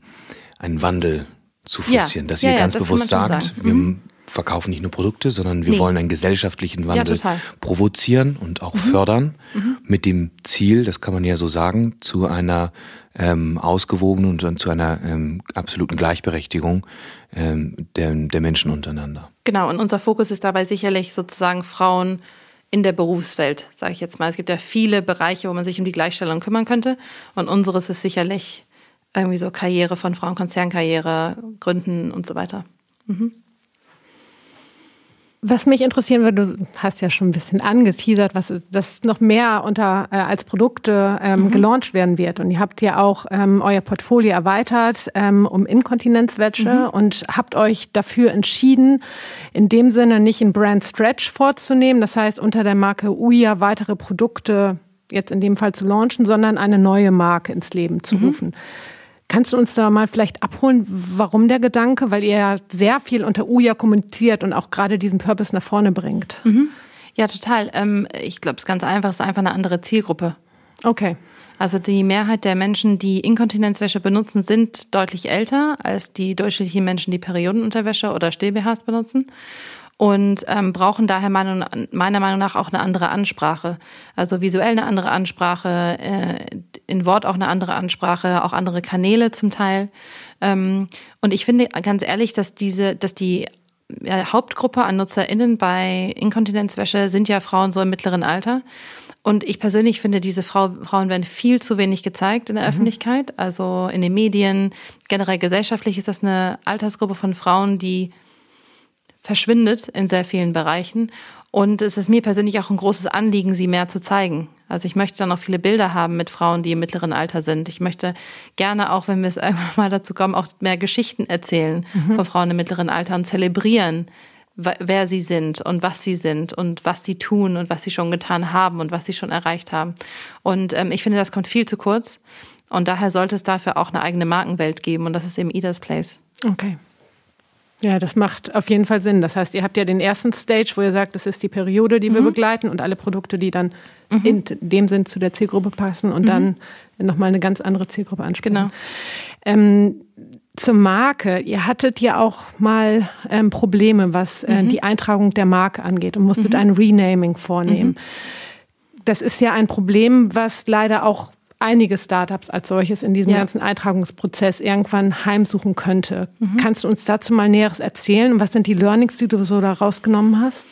einen Wandel zu forcieren, ja. dass ihr ja, ganz bewusst sagt, wir mhm verkaufen nicht nur Produkte, sondern wir nee. wollen einen gesellschaftlichen Wandel ja, provozieren und auch mhm. fördern mhm. mit dem Ziel, das kann man ja so sagen, zu einer ähm, ausgewogenen und zu einer ähm, absoluten Gleichberechtigung ähm, der, der Menschen untereinander. Genau, und unser Fokus ist dabei sicherlich sozusagen Frauen in der Berufswelt, sage ich jetzt mal. Es gibt ja viele Bereiche, wo man sich um die Gleichstellung kümmern könnte. Und unseres ist sicherlich irgendwie so Karriere von Frauen, Konzernkarriere, Gründen und so weiter. Mhm. Was mich interessieren würde, du hast ja schon ein bisschen angeteasert, was das noch mehr unter äh, als Produkte ähm, mhm. gelauncht werden wird. Und ihr habt ja auch ähm, euer Portfolio erweitert ähm, um Inkontinenzwäsche mhm. und habt euch dafür entschieden, in dem Sinne nicht einen Brand Stretch vorzunehmen, das heißt unter der Marke Uya weitere Produkte jetzt in dem Fall zu launchen, sondern eine neue Marke ins Leben zu mhm. rufen. Kannst du uns da mal vielleicht abholen, warum der Gedanke? Weil ihr ja sehr viel unter Uja kommentiert und auch gerade diesen Purpose nach vorne bringt. Mhm. Ja, total. Ähm, ich glaube, es ist ganz einfach, es ist einfach eine andere Zielgruppe. Okay. Also die Mehrheit der Menschen, die Inkontinenzwäsche benutzen, sind deutlich älter als die durchschnittlichen Menschen, die Periodenunterwäsche oder Still-BHs benutzen und ähm, brauchen daher meiner, Meinung nach auch eine andere Ansprache. Also visuell eine andere Ansprache, äh, in Wort auch eine andere Ansprache, auch andere Kanäle zum Teil. Ähm, und ich finde ganz ehrlich, dass diese, dass die ja, Hauptgruppe an NutzerInnen bei Inkontinenzwäsche sind ja Frauen so im mittleren Alter. Und ich persönlich finde, diese Frau, Frauen werden viel zu wenig gezeigt in der mhm. Öffentlichkeit, also in den Medien. Generell gesellschaftlich ist das eine Altersgruppe von Frauen, die verschwindet in sehr vielen Bereichen. Und es ist mir persönlich auch ein großes Anliegen, sie mehr zu zeigen. Also ich möchte dann auch viele Bilder haben mit Frauen, die im mittleren Alter sind. Ich möchte gerne auch, wenn wir es irgendwann mal dazu kommen, auch mehr Geschichten erzählen mhm. von Frauen im mittleren Alter und zelebrieren, wer sie sind und was sie sind und was sie tun und was sie schon getan haben und was sie schon erreicht haben. Und ähm, ich finde, das kommt viel zu kurz. Und daher sollte es dafür auch eine eigene Markenwelt geben und das ist eben Ida's Place. Okay. Ja, das macht auf jeden Fall Sinn. Das heißt, ihr habt ja den ersten Stage, wo ihr sagt, das ist die Periode, die wir mhm. begleiten und alle Produkte, die dann mhm. in dem Sinn zu der Zielgruppe passen und mhm. dann nochmal eine ganz andere Zielgruppe ansprechen. Genau. Ähm, zur Marke. Ihr hattet ja auch mal ähm, Probleme, was äh, mhm. die Eintragung der Marke angeht und musstet mhm. ein Renaming vornehmen. Mhm. Das ist ja ein Problem, was leider auch einige Startups als solches in diesem ja. ganzen Eintragungsprozess irgendwann heimsuchen könnte. Mhm. Kannst du uns dazu mal Näheres erzählen? Und was sind die Learnings, die du so da rausgenommen hast?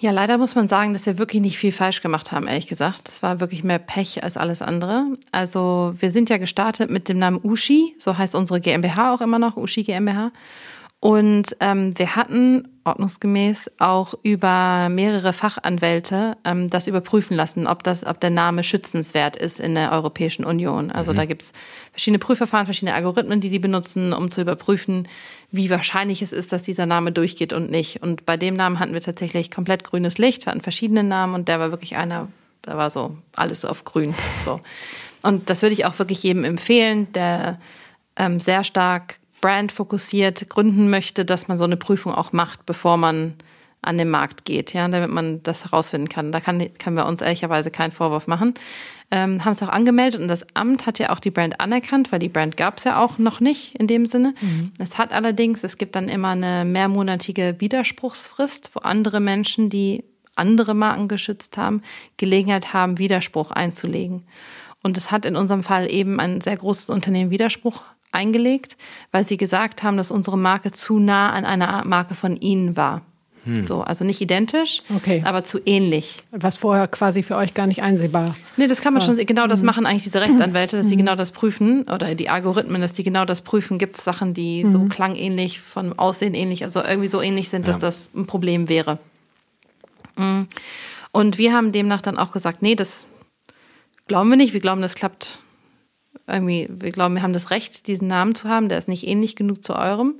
Ja, leider muss man sagen, dass wir wirklich nicht viel falsch gemacht haben, ehrlich gesagt. Das war wirklich mehr Pech als alles andere. Also wir sind ja gestartet mit dem Namen Ushi, so heißt unsere GmbH auch immer noch, Ushi GmbH. Und ähm, wir hatten ordnungsgemäß auch über mehrere Fachanwälte ähm, das überprüfen lassen, ob, das, ob der Name schützenswert ist in der Europäischen Union. Also mhm. da gibt es verschiedene Prüfverfahren, verschiedene Algorithmen, die die benutzen, um zu überprüfen, wie wahrscheinlich es ist, dass dieser Name durchgeht und nicht. Und bei dem Namen hatten wir tatsächlich komplett grünes Licht. Wir hatten verschiedene Namen und der war wirklich einer, da war so alles auf grün. So. Und das würde ich auch wirklich jedem empfehlen, der ähm, sehr stark brandfokussiert gründen möchte, dass man so eine Prüfung auch macht, bevor man an den Markt geht, ja, damit man das herausfinden kann. Da kann, können wir uns ehrlicherweise keinen Vorwurf machen. Ähm, haben es auch angemeldet und das Amt hat ja auch die Brand anerkannt, weil die Brand gab es ja auch noch nicht in dem Sinne. Mhm. Es hat allerdings, es gibt dann immer eine mehrmonatige Widerspruchsfrist, wo andere Menschen, die andere Marken geschützt haben, Gelegenheit haben, Widerspruch einzulegen. Und es hat in unserem Fall eben ein sehr großes Unternehmen Widerspruch eingelegt, weil sie gesagt haben, dass unsere Marke zu nah an einer Marke von ihnen war. Hm. So, also nicht identisch, okay. aber zu ähnlich. Was vorher quasi für euch gar nicht einsehbar. Nee, das kann man war. schon, genau das mhm. machen eigentlich diese Rechtsanwälte, dass sie mhm. genau das prüfen oder die Algorithmen, dass die genau das prüfen. Gibt es Sachen, die mhm. so klangähnlich, vom Aussehen ähnlich, also irgendwie so ähnlich sind, dass ja. das ein Problem wäre. Mhm. Und wir haben demnach dann auch gesagt, nee, das glauben wir nicht. Wir glauben, das klappt irgendwie, wir glauben, wir haben das Recht, diesen Namen zu haben, der ist nicht ähnlich genug zu eurem.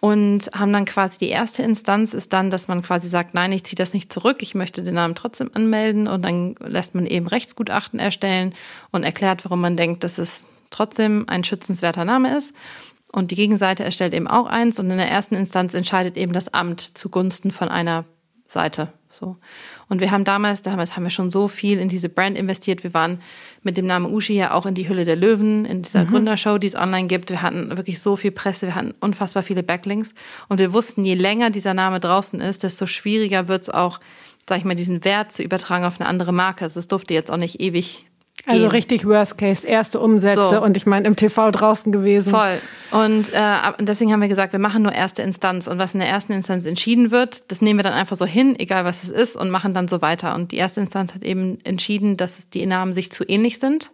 Und haben dann quasi die erste Instanz ist dann, dass man quasi sagt, nein, ich ziehe das nicht zurück, ich möchte den Namen trotzdem anmelden und dann lässt man eben Rechtsgutachten erstellen und erklärt, warum man denkt, dass es trotzdem ein schützenswerter Name ist. Und die Gegenseite erstellt eben auch eins und in der ersten Instanz entscheidet eben das Amt zugunsten von einer Seite. So. Und wir haben damals, damals haben wir schon so viel in diese Brand investiert. Wir waren mit dem Namen Ushi ja auch in die Hülle der Löwen, in dieser mhm. Gründershow, die es online gibt. Wir hatten wirklich so viel Presse, wir hatten unfassbar viele Backlinks. Und wir wussten, je länger dieser Name draußen ist, desto schwieriger wird es auch, sag ich mal, diesen Wert zu übertragen auf eine andere Marke. Also es durfte jetzt auch nicht ewig also richtig Worst Case, erste Umsätze so. und ich meine im TV draußen gewesen. Voll. Und äh, deswegen haben wir gesagt, wir machen nur erste Instanz und was in der ersten Instanz entschieden wird, das nehmen wir dann einfach so hin, egal was es ist und machen dann so weiter. Und die erste Instanz hat eben entschieden, dass die Namen sich zu ähnlich sind.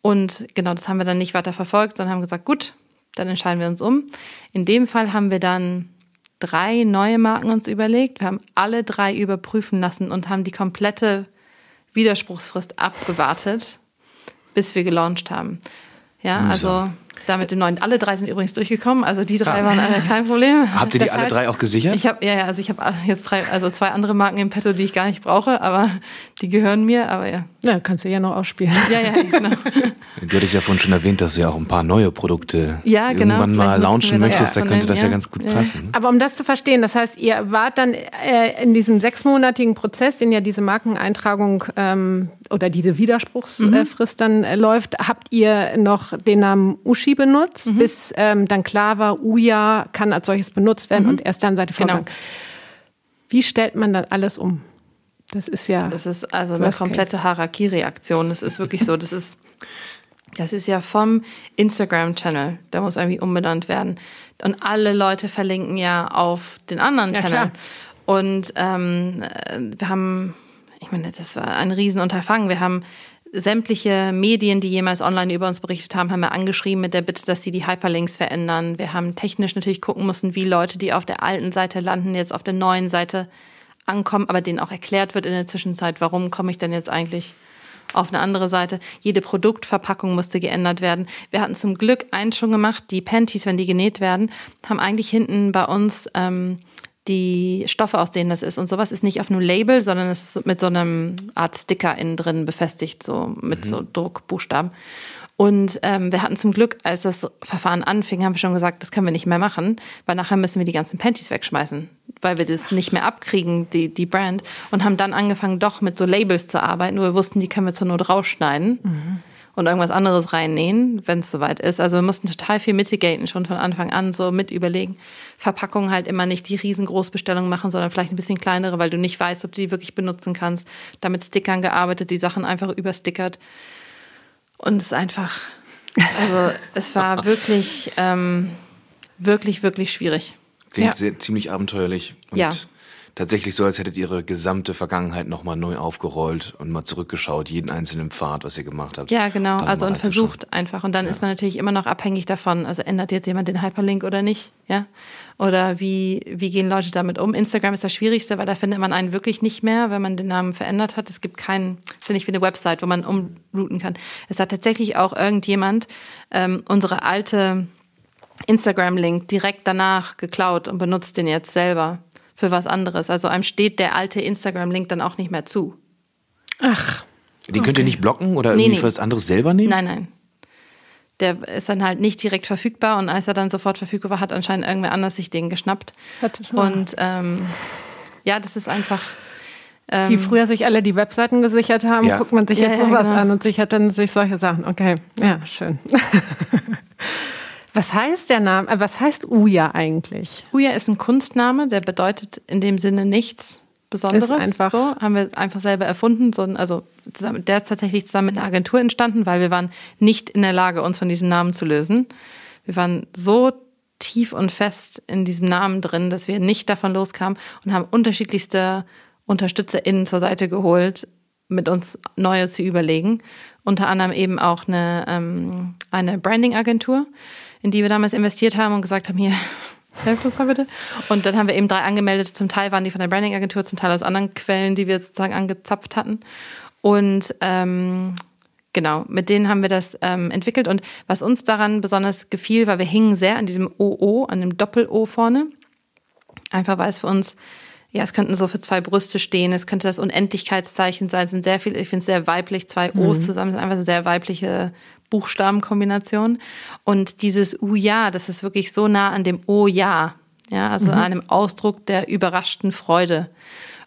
Und genau, das haben wir dann nicht weiter verfolgt, sondern haben gesagt, gut, dann entscheiden wir uns um. In dem Fall haben wir dann drei neue Marken uns überlegt. Wir haben alle drei überprüfen lassen und haben die komplette Widerspruchsfrist abgewartet, bis wir gelauncht haben. Ja, also da mit dem neuen. Alle drei sind übrigens durchgekommen, also die drei ja. waren alle kein Problem. Habt ihr die das alle heißt, drei auch gesichert? Ich habe ja, ja, also ich habe jetzt drei, also zwei andere Marken im Petto, die ich gar nicht brauche, aber die gehören mir, aber ja. Ja, kannst du ja noch ausspielen. Ja, ja, genau. Du hattest ja vorhin schon erwähnt, dass du ja auch ein paar neue Produkte ja, genau, irgendwann mal launchen möchtest, da könnte das ja, ja ganz gut passen. Aber um das zu verstehen, das heißt, ihr wart dann äh, in diesem sechsmonatigen Prozess, den ja diese Markeneintragung ähm, oder diese Widerspruchsfrist mhm. dann äh, läuft, habt ihr noch den Namen Uschi benutzt, mhm. bis ähm, dann klar war, Uja kann als solches benutzt werden mhm. und erst dann seid ihr vorgegangen. Genau. Wie stellt man dann alles um? Das ist ja. Das ist also eine komplette Harakiri-Aktion. Das ist wirklich so. Das ist, das ist ja vom Instagram-Channel. Der muss irgendwie umbenannt werden. Und alle Leute verlinken ja auf den anderen ja, Channel. Klar. Und ähm, wir haben, ich meine, das war ein Riesenunterfangen. Wir haben sämtliche Medien, die jemals online über uns berichtet haben, haben wir angeschrieben mit der Bitte, dass sie die Hyperlinks verändern. Wir haben technisch natürlich gucken müssen, wie Leute, die auf der alten Seite landen, jetzt auf der neuen Seite ankommen, aber denen auch erklärt wird in der Zwischenzeit, warum komme ich denn jetzt eigentlich auf eine andere Seite. Jede Produktverpackung musste geändert werden. Wir hatten zum Glück eins schon gemacht, die Panties, wenn die genäht werden, haben eigentlich hinten bei uns ähm, die Stoffe, aus denen das ist. Und sowas ist nicht auf einem Label, sondern es ist mit so einem Art Sticker innen drin befestigt, so mit mhm. so Druckbuchstaben. Und ähm, wir hatten zum Glück, als das Verfahren anfing, haben wir schon gesagt, das können wir nicht mehr machen, weil nachher müssen wir die ganzen Panties wegschmeißen, weil wir das nicht mehr abkriegen, die, die Brand. Und haben dann angefangen, doch mit so Labels zu arbeiten, wo wir wussten, die können wir zur Not rausschneiden. Mhm und irgendwas anderes reinnähen, wenn es soweit ist. Also wir mussten total viel mitigaten, schon von Anfang an so mit überlegen. Verpackungen halt immer nicht die riesengroßbestellung machen, sondern vielleicht ein bisschen kleinere, weil du nicht weißt, ob du die wirklich benutzen kannst. Damit Stickern gearbeitet, die Sachen einfach überstickert. Und es ist einfach, also es war wirklich, ähm, wirklich, wirklich schwierig. Klingt ja. sehr, ziemlich abenteuerlich. Und ja tatsächlich so, als hättet ihr ihre gesamte Vergangenheit nochmal neu aufgerollt und mal zurückgeschaut, jeden einzelnen Pfad, was ihr gemacht habt. Ja, genau. Also und versucht einfach. Und dann ja. ist man natürlich immer noch abhängig davon. Also ändert jetzt jemand den Hyperlink oder nicht? Ja. Oder wie, wie gehen Leute damit um? Instagram ist das Schwierigste, weil da findet man einen wirklich nicht mehr, wenn man den Namen verändert hat. Es gibt keinen, es ist nicht wie eine Website, wo man umrouten kann. Es hat tatsächlich auch irgendjemand ähm, unsere alte Instagram-Link direkt danach geklaut und benutzt den jetzt selber für was anderes. Also einem steht der alte Instagram-Link dann auch nicht mehr zu. Ach. Den okay. könnt ihr nicht blocken oder irgendwie nee, nee. für was anderes selber nehmen? Nein, nein. Der ist dann halt nicht direkt verfügbar und als er dann sofort verfügbar war, hat anscheinend irgendwer anders sich den geschnappt. Und ähm, ja, das ist einfach. Ähm, Wie früher sich alle die Webseiten gesichert haben, ja. guckt man sich ja, jetzt sowas ja, genau. an und sichert dann sich solche Sachen. Okay, ja, schön. Was heißt der Name, äh, was heißt Uja eigentlich? Uja ist ein Kunstname, der bedeutet in dem Sinne nichts Besonderes. Ist einfach. So, haben wir einfach selber erfunden. So, also zusammen, der ist tatsächlich zusammen mit einer Agentur entstanden, weil wir waren nicht in der Lage, uns von diesem Namen zu lösen. Wir waren so tief und fest in diesem Namen drin, dass wir nicht davon loskamen und haben unterschiedlichste UnterstützerInnen zur Seite geholt, mit uns neue zu überlegen. Unter anderem eben auch eine, ähm, eine Branding-Agentur, in die wir damals investiert haben und gesagt haben, hier, helft uns mal bitte. Und dann haben wir eben drei angemeldet. Zum Teil waren die von der Branding-Agentur, zum Teil aus anderen Quellen, die wir sozusagen angezapft hatten. Und ähm, genau, mit denen haben wir das ähm, entwickelt. Und was uns daran besonders gefiel, war, wir hingen sehr an diesem OO, an dem Doppel-O vorne. Einfach weil es für uns, ja, es könnten so für zwei Brüste stehen, es könnte das Unendlichkeitszeichen sein. Es sind sehr viel, ich finde es sehr weiblich, zwei O's mhm. zusammen, es sind einfach sehr weibliche Buchstabenkombination. Und dieses U-Ja, das ist wirklich so nah an dem O-Ja, ja, also mhm. einem Ausdruck der überraschten Freude.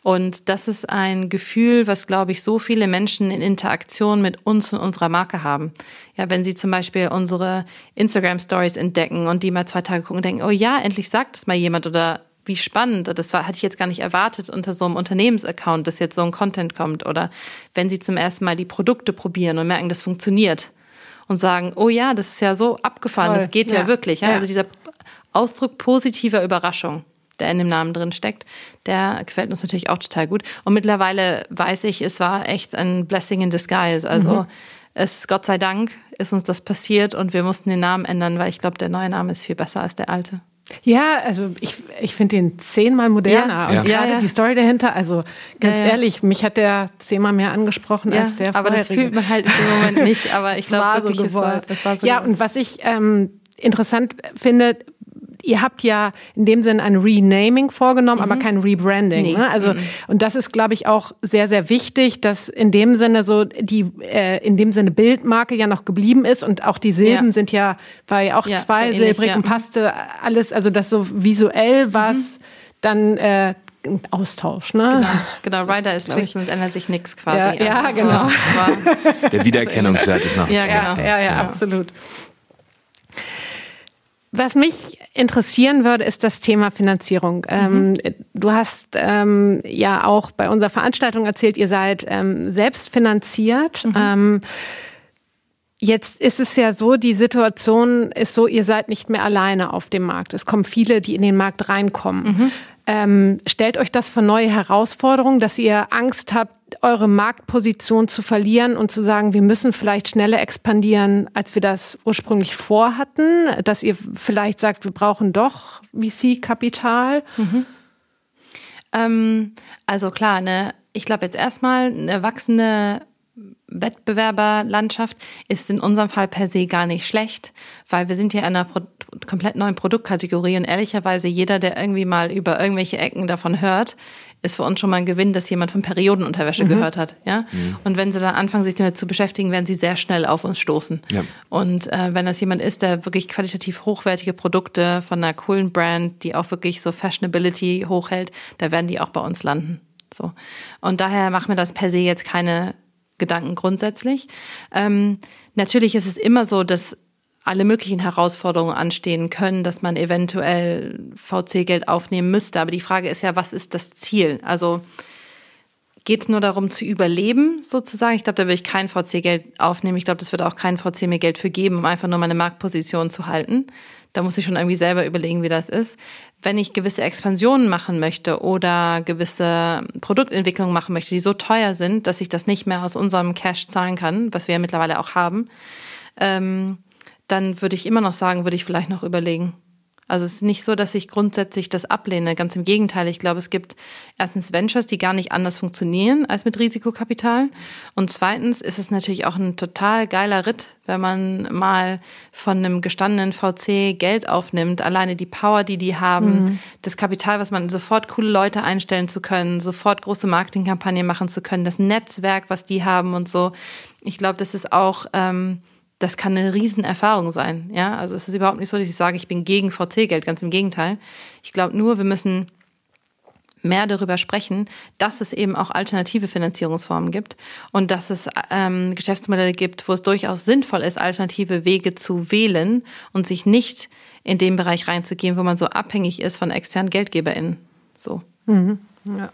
Und das ist ein Gefühl, was, glaube ich, so viele Menschen in Interaktion mit uns und unserer Marke haben. Ja, wenn sie zum Beispiel unsere Instagram-Stories entdecken und die mal zwei Tage gucken und denken, oh ja, endlich sagt es mal jemand oder wie spannend, das war, hatte ich jetzt gar nicht erwartet unter so einem Unternehmensaccount, dass jetzt so ein Content kommt. Oder wenn sie zum ersten Mal die Produkte probieren und merken, das funktioniert und sagen, oh ja, das ist ja so abgefahren, Toll. das geht ja, ja wirklich. Ja? ja? Also dieser Ausdruck positiver Überraschung, der in dem Namen drin steckt, der gefällt uns natürlich auch total gut. Und mittlerweile weiß ich, es war echt ein Blessing in disguise. Also mhm. es, Gott sei Dank, ist uns das passiert und wir mussten den Namen ändern, weil ich glaube, der neue Name ist viel besser als der alte. Ja, also ich, ich finde den zehnmal moderner. Ja. Und ja. gerade ja, die Story dahinter, also ganz ehrlich, mich hat der zehnmal mehr angesprochen als der Aber das fühlt man halt im Moment nicht. Aber ich glaube, so gewollt. Es war, so ja, und was ich ähm, interessant finde, ihr habt ja in dem Sinne ein Renaming vorgenommen, mhm. aber kein Rebranding. Nee. Ne? Also mhm. und das ist, glaube ich, auch sehr, sehr wichtig, dass in dem Sinne so die äh, in dem Sinne Bildmarke ja noch geblieben ist und auch die Silben ja. sind ja war ja auch ja, zwei silbrig ja. und passte alles, also das so visuell was mhm. dann äh, Austausch, ne? Genau, genau. Rider ist Twix und ändert sich nichts quasi. Ja, ja genau. Der Wiedererkennungswert ist nach wie vor. Ja, genau. ja, ja, absolut. Was mich interessieren würde, ist das Thema Finanzierung. Ähm, mhm. Du hast ähm, ja auch bei unserer Veranstaltung erzählt, ihr seid ähm, selbst finanziert. Mhm. Ähm, jetzt ist es ja so, die Situation ist so, ihr seid nicht mehr alleine auf dem Markt. Es kommen viele, die in den Markt reinkommen. Mhm. Ähm, stellt euch das vor neue Herausforderungen, dass ihr Angst habt, eure Marktposition zu verlieren und zu sagen, wir müssen vielleicht schneller expandieren, als wir das ursprünglich vorhatten? Dass ihr vielleicht sagt, wir brauchen doch VC-Kapital? Mhm. Ähm, also klar, ne, ich glaube jetzt erstmal eine wachsende Wettbewerberlandschaft ist in unserem Fall per se gar nicht schlecht, weil wir sind hier in einer Pro komplett neuen Produktkategorie und ehrlicherweise jeder, der irgendwie mal über irgendwelche Ecken davon hört, ist für uns schon mal ein Gewinn, dass jemand von Periodenunterwäsche mhm. gehört hat. Ja? Mhm. Und wenn sie dann anfangen, sich damit zu beschäftigen, werden sie sehr schnell auf uns stoßen. Ja. Und äh, wenn das jemand ist, der wirklich qualitativ hochwertige Produkte von einer coolen Brand, die auch wirklich so Fashionability hochhält, da werden die auch bei uns landen. So. Und daher macht mir das per se jetzt keine Gedanken grundsätzlich. Ähm, natürlich ist es immer so, dass alle möglichen Herausforderungen anstehen können, dass man eventuell VC-Geld aufnehmen müsste. Aber die Frage ist ja, was ist das Ziel? Also geht es nur darum zu überleben, sozusagen? Ich glaube, da würde ich kein VC-Geld aufnehmen. Ich glaube, das wird auch kein VC mir Geld für geben, um einfach nur meine Marktposition zu halten. Da muss ich schon irgendwie selber überlegen, wie das ist. Wenn ich gewisse Expansionen machen möchte oder gewisse Produktentwicklungen machen möchte, die so teuer sind, dass ich das nicht mehr aus unserem Cash zahlen kann, was wir ja mittlerweile auch haben, ähm, dann würde ich immer noch sagen, würde ich vielleicht noch überlegen. Also es ist nicht so, dass ich grundsätzlich das ablehne. Ganz im Gegenteil. Ich glaube, es gibt erstens Ventures, die gar nicht anders funktionieren als mit Risikokapital. Und zweitens ist es natürlich auch ein total geiler Ritt, wenn man mal von einem gestandenen VC Geld aufnimmt. Alleine die Power, die die haben, mhm. das Kapital, was man sofort coole Leute einstellen zu können, sofort große Marketingkampagnen machen zu können, das Netzwerk, was die haben und so. Ich glaube, das ist auch ähm, das kann eine Riesenerfahrung sein. Ja, also es ist überhaupt nicht so, dass ich sage, ich bin gegen VC-Geld, ganz im Gegenteil. Ich glaube nur, wir müssen mehr darüber sprechen, dass es eben auch alternative Finanzierungsformen gibt und dass es ähm, Geschäftsmodelle gibt, wo es durchaus sinnvoll ist, alternative Wege zu wählen und sich nicht in den Bereich reinzugehen, wo man so abhängig ist von externen GeldgeberInnen. So. Mhm. Ja.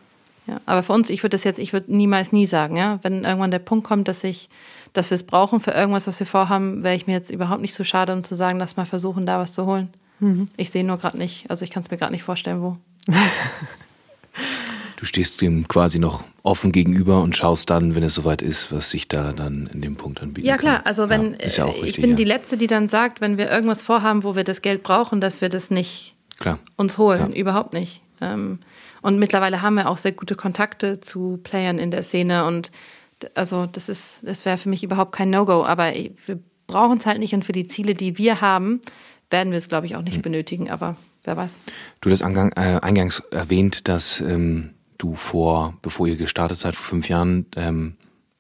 ja. Aber für uns, ich würde das jetzt, ich würde niemals nie sagen, ja, wenn irgendwann der Punkt kommt, dass ich dass wir es brauchen für irgendwas, was wir vorhaben, wäre ich mir jetzt überhaupt nicht so schade, um zu sagen, lass mal versuchen, da was zu holen. Mhm. Ich sehe nur gerade nicht, also ich kann es mir gerade nicht vorstellen, wo. Du stehst dem quasi noch offen gegenüber und schaust dann, wenn es soweit ist, was sich da dann in dem Punkt anbietet. Ja klar, also wenn ja, ja richtig, ich bin ja. die letzte, die dann sagt, wenn wir irgendwas vorhaben, wo wir das Geld brauchen, dass wir das nicht klar. uns holen, überhaupt nicht. Ähm, und mittlerweile haben wir auch sehr gute Kontakte zu Playern in der Szene und also das ist, das wäre für mich überhaupt kein No-Go. Aber wir brauchen es halt nicht und für die Ziele, die wir haben, werden wir es, glaube ich, auch nicht mhm. benötigen. Aber wer weiß. Du hast angang, äh, eingangs erwähnt, dass ähm, du vor, bevor ihr gestartet seid, vor fünf Jahren, ähm,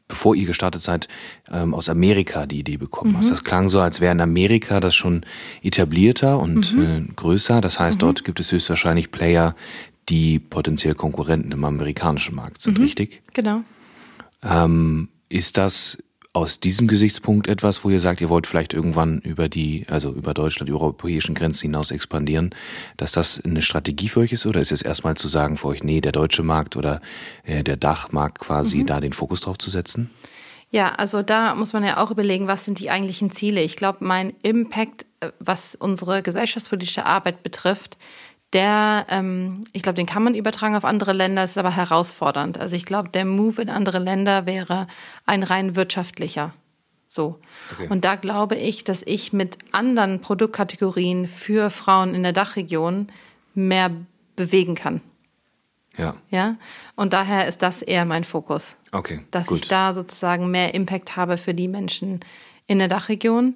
bevor ihr gestartet seid, ähm, aus Amerika die Idee bekommen mhm. hast. Das klang so, als wäre in Amerika das schon etablierter und mhm. äh, größer. Das heißt, mhm. dort gibt es höchstwahrscheinlich Player, die potenziell Konkurrenten im amerikanischen Markt sind, mhm. richtig? Genau. Ähm, ist das aus diesem Gesichtspunkt etwas, wo ihr sagt, ihr wollt vielleicht irgendwann über die, also über Deutschland, die europäischen Grenzen hinaus expandieren, dass das eine Strategie für euch ist? Oder ist es erstmal zu sagen für euch, nee, der deutsche Markt oder äh, der Dachmarkt quasi mhm. da den Fokus drauf zu setzen? Ja, also da muss man ja auch überlegen, was sind die eigentlichen Ziele. Ich glaube, mein Impact, äh, was unsere gesellschaftspolitische Arbeit betrifft, der, ähm, ich glaube, den kann man übertragen auf andere Länder, ist aber herausfordernd. Also ich glaube, der Move in andere Länder wäre ein rein wirtschaftlicher. So. Okay. Und da glaube ich, dass ich mit anderen Produktkategorien für Frauen in der Dachregion mehr bewegen kann. Ja. Ja. Und daher ist das eher mein Fokus. Okay. Dass gut. ich da sozusagen mehr Impact habe für die Menschen in der Dachregion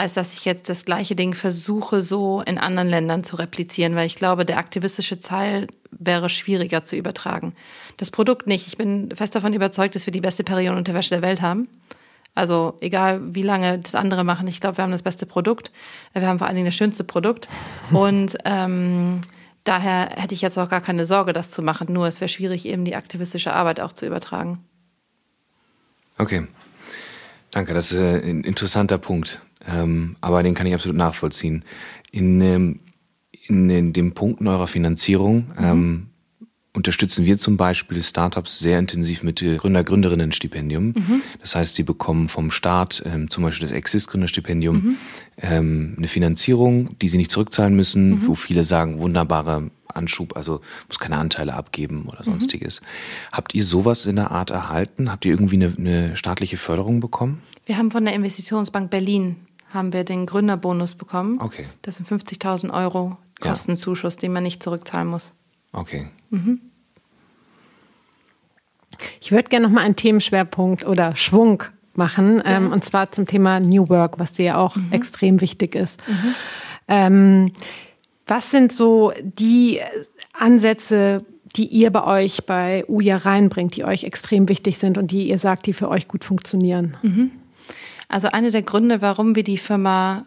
als dass ich jetzt das gleiche Ding versuche, so in anderen Ländern zu replizieren, weil ich glaube, der aktivistische Teil wäre schwieriger zu übertragen. Das Produkt nicht. Ich bin fest davon überzeugt, dass wir die beste Periodenunterwäsche der Welt haben. Also egal, wie lange das andere machen, ich glaube, wir haben das beste Produkt. Wir haben vor allen Dingen das schönste Produkt. Und ähm, daher hätte ich jetzt auch gar keine Sorge, das zu machen. Nur es wäre schwierig, eben die aktivistische Arbeit auch zu übertragen. Okay. Danke, das ist ein interessanter Punkt. Ähm, aber den kann ich absolut nachvollziehen. In, ähm, in, in dem Punkt eurer Finanzierung mhm. ähm, unterstützen wir zum Beispiel Startups sehr intensiv mit Gründer-Gründerinnen-Stipendium. Mhm. Das heißt, sie bekommen vom Staat ähm, zum Beispiel das Exist-Gründerstipendium mhm. ähm, eine Finanzierung, die sie nicht zurückzahlen müssen, mhm. wo viele sagen, wunderbare Anschub, also muss keine Anteile abgeben oder mhm. sonstiges. Habt ihr sowas in der Art erhalten? Habt ihr irgendwie eine, eine staatliche Förderung bekommen? Wir haben von der Investitionsbank Berlin haben wir den Gründerbonus bekommen. Okay. Das sind 50.000 Euro Kostenzuschuss, ja. den man nicht zurückzahlen muss. Okay. Mhm. Ich würde gerne noch mal einen Themenschwerpunkt oder Schwung machen, ja. ähm, und zwar zum Thema New Work, was dir ja auch mhm. extrem wichtig ist. Mhm. Ähm, was sind so die Ansätze, die ihr bei euch bei UJA reinbringt, die euch extrem wichtig sind und die ihr sagt, die für euch gut funktionieren? Mhm. Also einer der Gründe, warum wir die Firma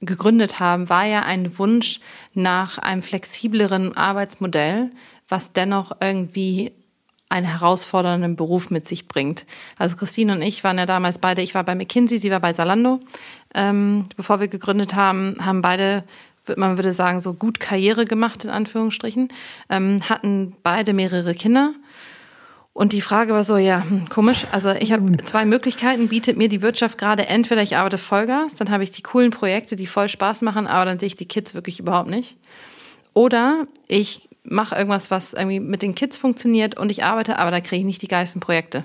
gegründet haben, war ja ein Wunsch nach einem flexibleren Arbeitsmodell, was dennoch irgendwie einen herausfordernden Beruf mit sich bringt. Also Christine und ich waren ja damals beide, ich war bei McKinsey, sie war bei Salando. Ähm, bevor wir gegründet haben, haben beide man würde sagen, so gut Karriere gemacht, in Anführungsstrichen, ähm, hatten beide mehrere Kinder. Und die Frage war so, ja, hm, komisch. Also ich habe zwei Möglichkeiten, bietet mir die Wirtschaft gerade. Entweder ich arbeite Vollgas, dann habe ich die coolen Projekte, die voll Spaß machen, aber dann sehe ich die Kids wirklich überhaupt nicht. Oder ich mache irgendwas, was irgendwie mit den Kids funktioniert und ich arbeite, aber da kriege ich nicht die geilsten Projekte.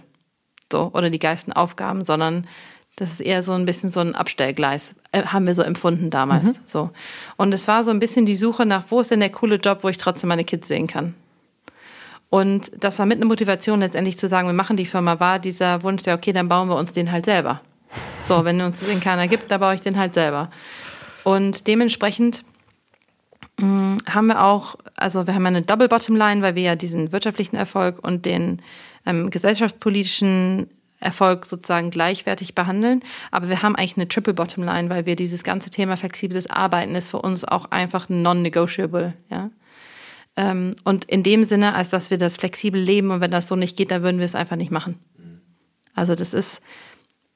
So, oder die geilsten Aufgaben, sondern das ist eher so ein bisschen so ein Abstellgleis, äh, haben wir so empfunden damals. Mhm. So. Und es war so ein bisschen die Suche nach, wo ist denn der coole Job, wo ich trotzdem meine Kids sehen kann. Und das war mit einer Motivation letztendlich zu sagen, wir machen die Firma, war dieser Wunsch, ja, okay, dann bauen wir uns den halt selber. So, wenn uns den keiner gibt, dann baue ich den halt selber. Und dementsprechend mh, mm, haben wir auch, also wir haben eine Double Bottom Line, weil wir ja diesen wirtschaftlichen Erfolg und den ähm, gesellschaftspolitischen Erfolg sozusagen gleichwertig behandeln. Aber wir haben eigentlich eine Triple Bottom Line, weil wir dieses ganze Thema flexibles Arbeiten ist für uns auch einfach non-negotiable. Ja? Ähm, und in dem Sinne, als dass wir das flexibel leben und wenn das so nicht geht, dann würden wir es einfach nicht machen. Also das ist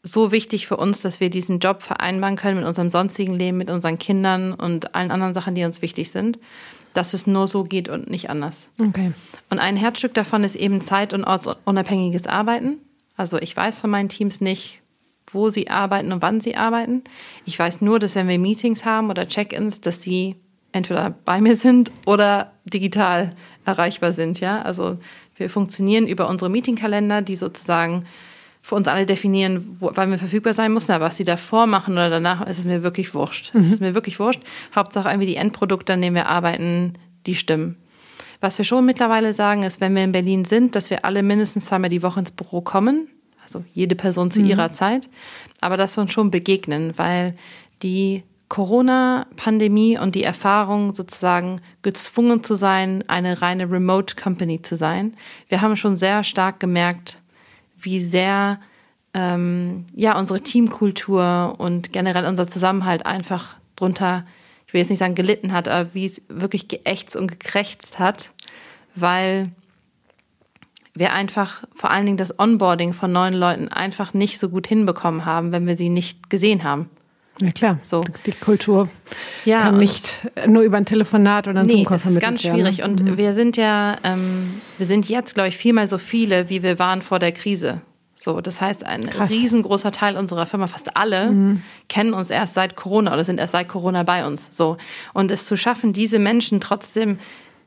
so wichtig für uns, dass wir diesen Job vereinbaren können mit unserem sonstigen Leben, mit unseren Kindern und allen anderen Sachen, die uns wichtig sind, dass es nur so geht und nicht anders. Okay. Und ein Herzstück davon ist eben zeit- und ortsunabhängiges Arbeiten. Also ich weiß von meinen Teams nicht, wo sie arbeiten und wann sie arbeiten. Ich weiß nur, dass wenn wir Meetings haben oder Check-ins, dass sie entweder bei mir sind oder digital erreichbar sind. Ja, also wir funktionieren über unsere Meetingkalender, die sozusagen für uns alle definieren, wo, wann wir verfügbar sein müssen. Aber was sie davor machen oder danach, ist es mir wirklich wurscht. Mhm. Es ist mir wirklich wurscht. Hauptsache irgendwie die Endprodukte, an denen wir arbeiten, die stimmen. Was wir schon mittlerweile sagen, ist, wenn wir in Berlin sind, dass wir alle mindestens zweimal die Woche ins Büro kommen. Also jede Person zu mhm. ihrer Zeit. Aber dass wir uns schon begegnen, weil die Corona-Pandemie und die Erfahrung sozusagen gezwungen zu sein, eine reine Remote Company zu sein. Wir haben schon sehr stark gemerkt, wie sehr ähm, ja unsere Teamkultur und generell unser Zusammenhalt einfach drunter ich will jetzt nicht sagen gelitten hat, aber wie es wirklich geächtzt und gekrächzt hat, weil wir einfach vor allen Dingen das Onboarding von neuen Leuten einfach nicht so gut hinbekommen haben, wenn wir sie nicht gesehen haben. Ja klar, so. die Kultur ja, kann nicht nur über ein Telefonat oder ein nee, Zoom-Call vermittelt werden. Das ist ganz schwierig. Und mhm. wir sind ja, ähm, wir sind jetzt, glaube ich, viermal so viele, wie wir waren vor der Krise. So, das heißt, ein Krass. riesengroßer Teil unserer Firma, fast alle, mhm. kennen uns erst seit Corona oder sind erst seit Corona bei uns. So. Und es zu schaffen, diese Menschen trotzdem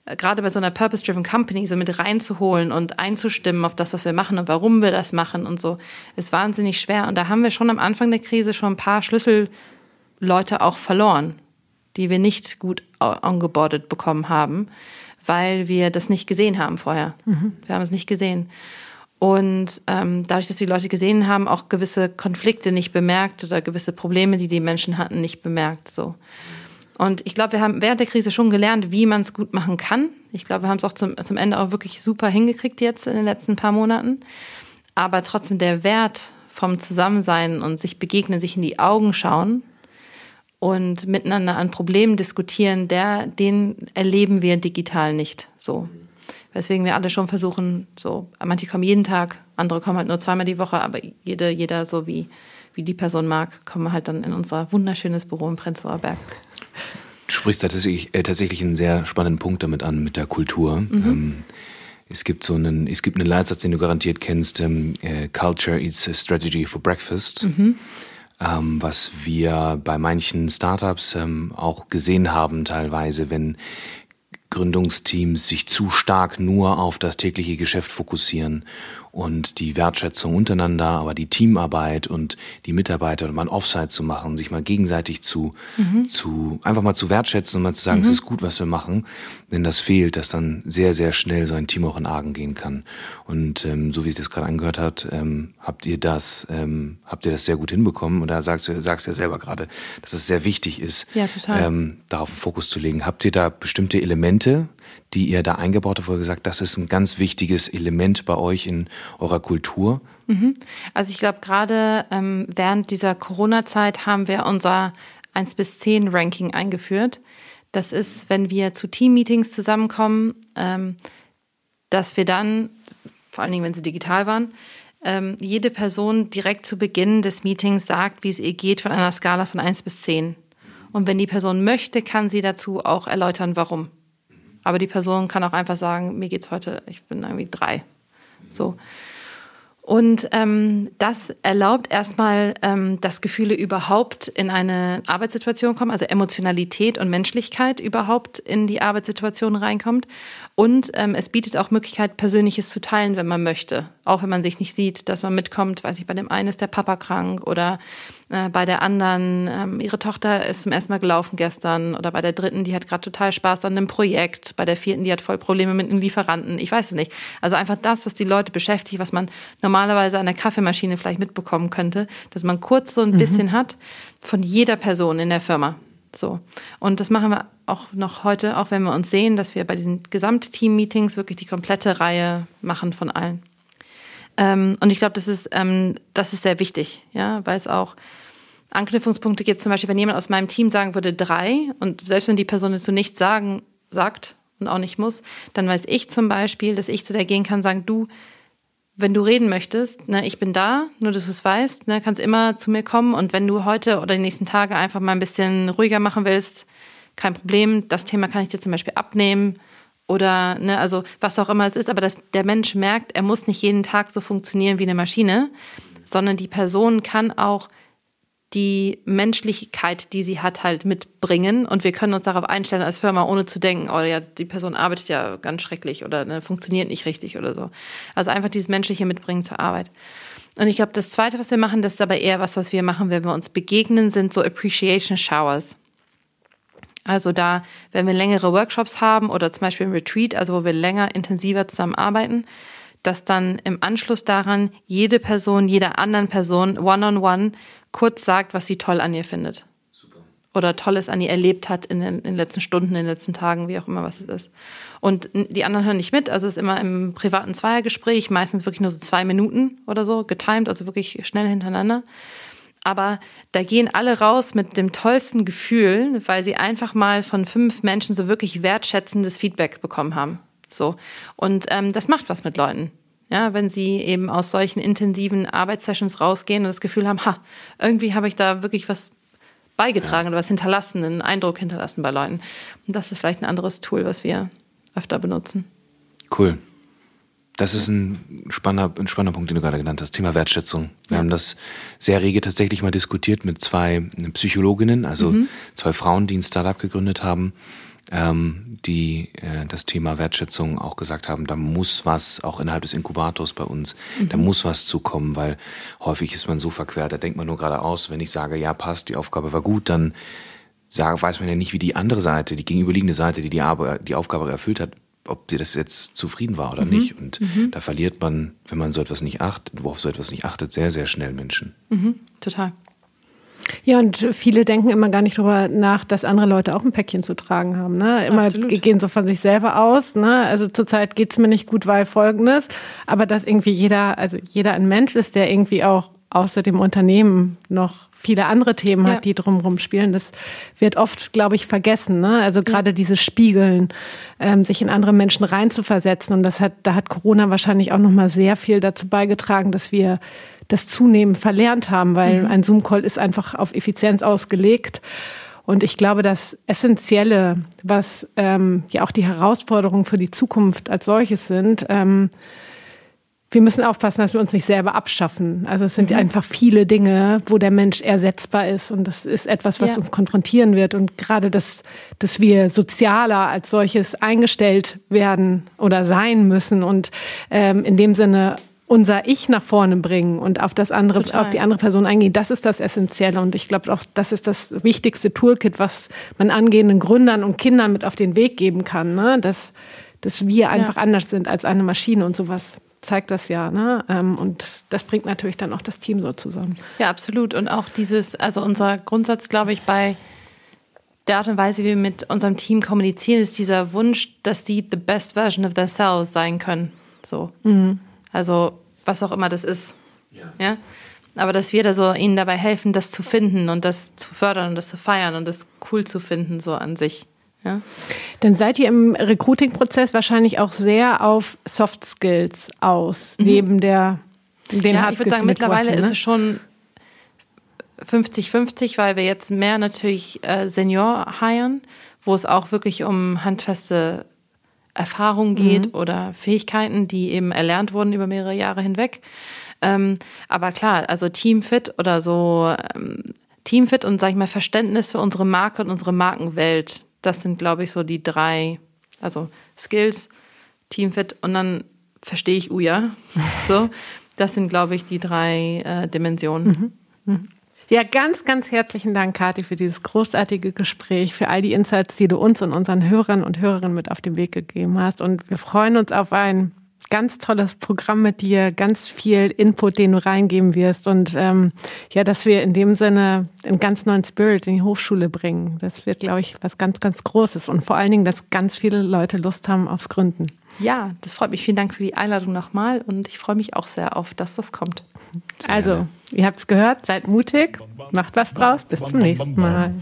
gerade bei so einer Purpose-Driven Company so mit reinzuholen und einzustimmen auf das, was wir machen und warum wir das machen und so, ist wahnsinnig schwer. Und da haben wir schon am Anfang der Krise schon ein paar Schlüsselleute auch verloren, die wir nicht gut ongeboardet bekommen haben, weil wir das nicht gesehen haben vorher. Mhm. Wir haben es nicht gesehen. Und ähm, dadurch, dass wir die Leute gesehen haben, auch gewisse Konflikte nicht bemerkt oder gewisse Probleme, die die Menschen hatten, nicht bemerkt. So. Und ich glaube, wir haben während der Krise schon gelernt, wie man es gut machen kann. Ich glaube, wir haben es auch zum, zum Ende auch wirklich super hingekriegt jetzt in den letzten paar Monaten. Aber trotzdem der Wert vom Zusammensein und sich begegnen, sich in die Augen schauen und miteinander an Problemen diskutieren, der, den erleben wir digital nicht so. Weswegen wir alle schon versuchen, so, manche kommen jeden Tag, andere kommen halt nur zweimal die Woche, aber jede, jeder so wie, wie die Person mag, kommen halt dann in unser wunderschönes Büro im Prenzlauer Berg. Du sprichst tatsächlich, äh, tatsächlich einen sehr spannenden Punkt damit an, mit der Kultur. Mhm. Ähm, es gibt so einen, es gibt einen Leitsatz, den du garantiert kennst, ähm, äh, Culture eats a strategy for breakfast. Mhm. Ähm, was wir bei manchen Startups ähm, auch gesehen haben teilweise, wenn Gründungsteams sich zu stark nur auf das tägliche Geschäft fokussieren und die Wertschätzung untereinander, aber die Teamarbeit und die Mitarbeiter und mal ein Offside zu machen, sich mal gegenseitig zu, mhm. zu, einfach mal zu wertschätzen und mal zu sagen, mhm. es ist gut, was wir machen. Wenn das fehlt, dass dann sehr, sehr schnell so ein Team auch in Argen gehen kann. Und ähm, so wie sich das gerade angehört hat, ähm, habt ihr das, ähm, habt ihr das sehr gut hinbekommen. Und da sagst du, sagst ja selber gerade, dass es sehr wichtig ist, ja, ähm, darauf einen Fokus zu legen. Habt ihr da bestimmte Elemente, die ihr da eingebaut habt, wo ihr gesagt, das ist ein ganz wichtiges Element bei euch in eurer Kultur? Mhm. Also ich glaube, gerade ähm, während dieser Corona-Zeit haben wir unser 1 bis 10 Ranking eingeführt. Das ist, wenn wir zu Team-Meetings zusammenkommen, ähm, dass wir dann, vor allen Dingen, wenn sie digital waren, ähm, jede Person direkt zu Beginn des Meetings sagt, wie es ihr geht von einer Skala von 1 bis 10. Und wenn die Person möchte, kann sie dazu auch erläutern, warum. Aber die Person kann auch einfach sagen, mir geht's heute, ich bin irgendwie drei. So. Und ähm, das erlaubt erstmal, ähm, dass Gefühle überhaupt in eine Arbeitssituation kommen, also Emotionalität und Menschlichkeit überhaupt in die Arbeitssituation reinkommt. Und ähm, es bietet auch Möglichkeit, Persönliches zu teilen, wenn man möchte. Auch wenn man sich nicht sieht, dass man mitkommt, weiß ich, bei dem einen ist der Papa krank oder äh, bei der anderen, ähm, ihre Tochter ist zum ersten Mal gelaufen gestern oder bei der dritten, die hat gerade total Spaß an einem Projekt, bei der vierten, die hat voll Probleme mit einem Lieferanten. Ich weiß es nicht. Also einfach das, was die Leute beschäftigt, was man normalerweise an der Kaffeemaschine vielleicht mitbekommen könnte, dass man kurz so ein mhm. bisschen hat von jeder Person in der Firma. So. Und das machen wir auch noch heute, auch wenn wir uns sehen, dass wir bei diesen Gesamtteam-Meetings wirklich die komplette Reihe machen von allen. Ähm, und ich glaube, das ist, ähm, das ist sehr wichtig, ja, weil es auch Anknüpfungspunkte gibt. Zum Beispiel, wenn jemand aus meinem Team sagen würde drei und selbst wenn die Person so nichts sagen, sagt und auch nicht muss, dann weiß ich zum Beispiel, dass ich zu der gehen kann, sagen, du, wenn du reden möchtest, ne, ich bin da, nur dass du es weißt, ne, kannst immer zu mir kommen und wenn du heute oder die nächsten Tage einfach mal ein bisschen ruhiger machen willst, kein Problem, das Thema kann ich dir zum Beispiel abnehmen oder ne, also was auch immer es ist, aber dass der Mensch merkt, er muss nicht jeden Tag so funktionieren wie eine Maschine, sondern die Person kann auch die Menschlichkeit, die sie hat, halt mitbringen. Und wir können uns darauf einstellen als Firma, ohne zu denken, oh ja, die Person arbeitet ja ganz schrecklich oder ne, funktioniert nicht richtig oder so. Also einfach dieses Menschliche mitbringen zur Arbeit. Und ich glaube, das Zweite, was wir machen, das ist aber eher was, was wir machen, wenn wir uns begegnen, sind so Appreciation Showers. Also da, wenn wir längere Workshops haben oder zum Beispiel ein Retreat, also wo wir länger, intensiver zusammenarbeiten, dass dann im Anschluss daran jede Person, jeder anderen Person one-on-one -on -one kurz sagt, was sie toll an ihr findet. Super. Oder Tolles an ihr erlebt hat in den, in den, letzten Stunden, in den letzten Tagen, wie auch immer was es ist. Und die anderen hören nicht mit. Also es ist immer im privaten Zweiergespräch, meistens wirklich nur so zwei Minuten oder so, getimed, also wirklich schnell hintereinander. Aber da gehen alle raus mit dem tollsten Gefühl, weil sie einfach mal von fünf Menschen so wirklich wertschätzendes Feedback bekommen haben. So. Und ähm, das macht was mit Leuten. Ja, wenn sie eben aus solchen intensiven Arbeitssessions rausgehen und das Gefühl haben, ha, irgendwie habe ich da wirklich was beigetragen ja. oder was hinterlassen, einen Eindruck hinterlassen bei Leuten. Und das ist vielleicht ein anderes Tool, was wir öfter benutzen. Cool. Das ist ein spannender, ein spannender Punkt, den du gerade genannt hast. Thema Wertschätzung. Wir ja. haben das sehr rege tatsächlich mal diskutiert mit zwei Psychologinnen, also mhm. zwei Frauen, die ein Startup gegründet haben, ähm, die äh, das Thema Wertschätzung auch gesagt haben, da muss was, auch innerhalb des Inkubators bei uns, mhm. da muss was zukommen, weil häufig ist man so verquert, da denkt man nur geradeaus, wenn ich sage, ja, passt, die Aufgabe war gut, dann sage, weiß man ja nicht, wie die andere Seite, die gegenüberliegende Seite, die die, Arbeit, die Aufgabe erfüllt hat, ob sie das jetzt zufrieden war oder mhm. nicht. Und mhm. da verliert man, wenn man so etwas nicht achtet, worauf so etwas nicht achtet, sehr, sehr schnell Menschen. Mhm. Total. Ja, und viele denken immer gar nicht darüber nach, dass andere Leute auch ein Päckchen zu tragen haben. Ne? Immer Absolut. gehen so von sich selber aus. Ne? Also zurzeit geht's mir nicht gut, weil folgendes. Aber dass irgendwie jeder, also jeder ein Mensch ist, der irgendwie auch außer dem Unternehmen noch viele andere Themen hat, ja. die drumherum spielen. Das wird oft, glaube ich, vergessen. Ne? Also gerade ja. dieses Spiegeln, ähm, sich in andere Menschen reinzuversetzen. Und das hat, da hat Corona wahrscheinlich auch noch mal sehr viel dazu beigetragen, dass wir das zunehmend verlernt haben, weil mhm. ein Zoom-Call ist einfach auf Effizienz ausgelegt. Und ich glaube, das Essentielle, was ähm, ja auch die Herausforderungen für die Zukunft als solches sind, ähm, wir müssen aufpassen, dass wir uns nicht selber abschaffen. Also es sind mhm. einfach viele Dinge, wo der Mensch ersetzbar ist. Und das ist etwas, was ja. uns konfrontieren wird. Und gerade das, dass wir sozialer als solches eingestellt werden oder sein müssen und ähm, in dem Sinne unser Ich nach vorne bringen und auf das andere, Total. auf die andere Person eingehen. Das ist das Essentielle. Und ich glaube auch, das ist das wichtigste Toolkit, was man angehenden Gründern und Kindern mit auf den Weg geben kann. Ne? Dass, dass wir einfach ja. anders sind als eine Maschine und sowas zeigt das ja. Ne? Ähm, und das bringt natürlich dann auch das Team so zusammen. Ja, absolut. Und auch dieses, also unser Grundsatz, glaube ich, bei der Art und Weise, wie wir mit unserem Team kommunizieren, ist dieser Wunsch, dass die the best version of themselves sein können. So. Mhm. Also, was auch immer das ist. Ja. ja. Aber dass wir da so ihnen dabei helfen, das zu finden und das zu fördern und das zu feiern und das cool zu finden, so an sich. Ja. Dann seid ihr im Recruiting-Prozess wahrscheinlich auch sehr auf Soft Skills aus, mhm. neben der den ja, Ich würde sagen, mittlerweile ne? ist es schon 50-50, weil wir jetzt mehr natürlich äh, Senior hiren, wo es auch wirklich um handfeste Erfahrung geht mhm. oder Fähigkeiten, die eben erlernt wurden über mehrere Jahre hinweg. Ähm, aber klar, also Teamfit oder so ähm, Teamfit und sag ich mal Verständnis für unsere Marke und unsere Markenwelt, das sind, glaube ich, so die drei, also Skills, Teamfit und dann verstehe ich Uja. so, das sind, glaube ich, die drei äh, Dimensionen. Mhm. Mhm. Ja, ganz, ganz herzlichen Dank, Kathi, für dieses großartige Gespräch, für all die Insights, die du uns und unseren Hörern und Hörerinnen mit auf den Weg gegeben hast. Und wir freuen uns auf ein ganz tolles Programm mit dir, ganz viel Input, den du reingeben wirst und ähm, ja, dass wir in dem Sinne einen ganz neuen Spirit in die Hochschule bringen. Das wird, glaube ich, was ganz, ganz Großes und vor allen Dingen, dass ganz viele Leute Lust haben aufs Gründen. Ja, das freut mich. Vielen Dank für die Einladung nochmal und ich freue mich auch sehr auf das, was kommt. Also, ihr habt es gehört, seid mutig, macht was draus. Bis zum nächsten Mal.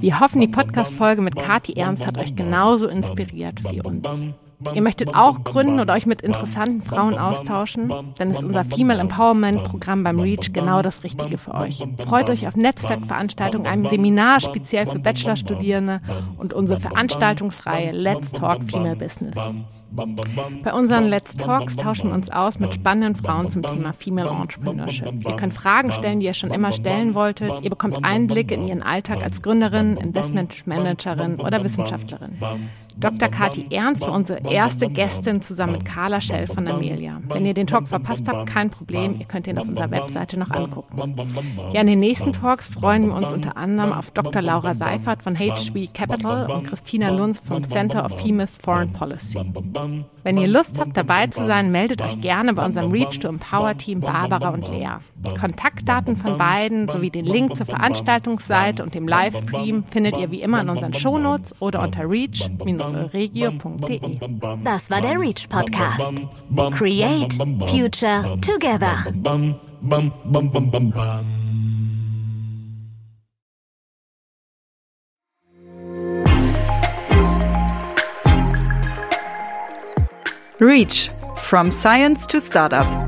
Wir hoffen, die Podcast-Folge mit Kati Ernst hat euch genauso inspiriert wie uns. Ihr möchtet auch gründen oder euch mit interessanten Frauen austauschen? Dann ist unser Female Empowerment Programm beim REACH genau das Richtige für euch. Freut euch auf Netzwerkveranstaltungen, einem Seminar speziell für Bachelorstudierende und unsere Veranstaltungsreihe Let's Talk Female Business. Bei unseren Let's Talks tauschen wir uns aus mit spannenden Frauen zum Thema Female Entrepreneurship. Ihr könnt Fragen stellen, die ihr schon immer stellen wolltet. Ihr bekommt Einblicke in ihren Alltag als Gründerin, Investmentmanagerin oder Wissenschaftlerin. Dr. Kati Ernst war unsere erste Gästin zusammen mit Carla Schell von Amelia. Wenn ihr den Talk verpasst habt, kein Problem, ihr könnt ihn auf unserer Webseite noch angucken. Ja, in den nächsten Talks freuen wir uns unter anderem auf Dr. Laura Seifert von HB Capital und Christina Lunz vom Center of Female Foreign Policy. Wenn ihr Lust habt, dabei zu sein, meldet euch gerne bei unserem Reach to Empower Team Barbara und Lea. Die Kontaktdaten von beiden sowie den Link zur Veranstaltungsseite und dem Livestream findet ihr wie immer in unseren Shownotes oder unter reach-regio.de. Das war der Reach Podcast. Create Future Together. Reach from Science to Startup.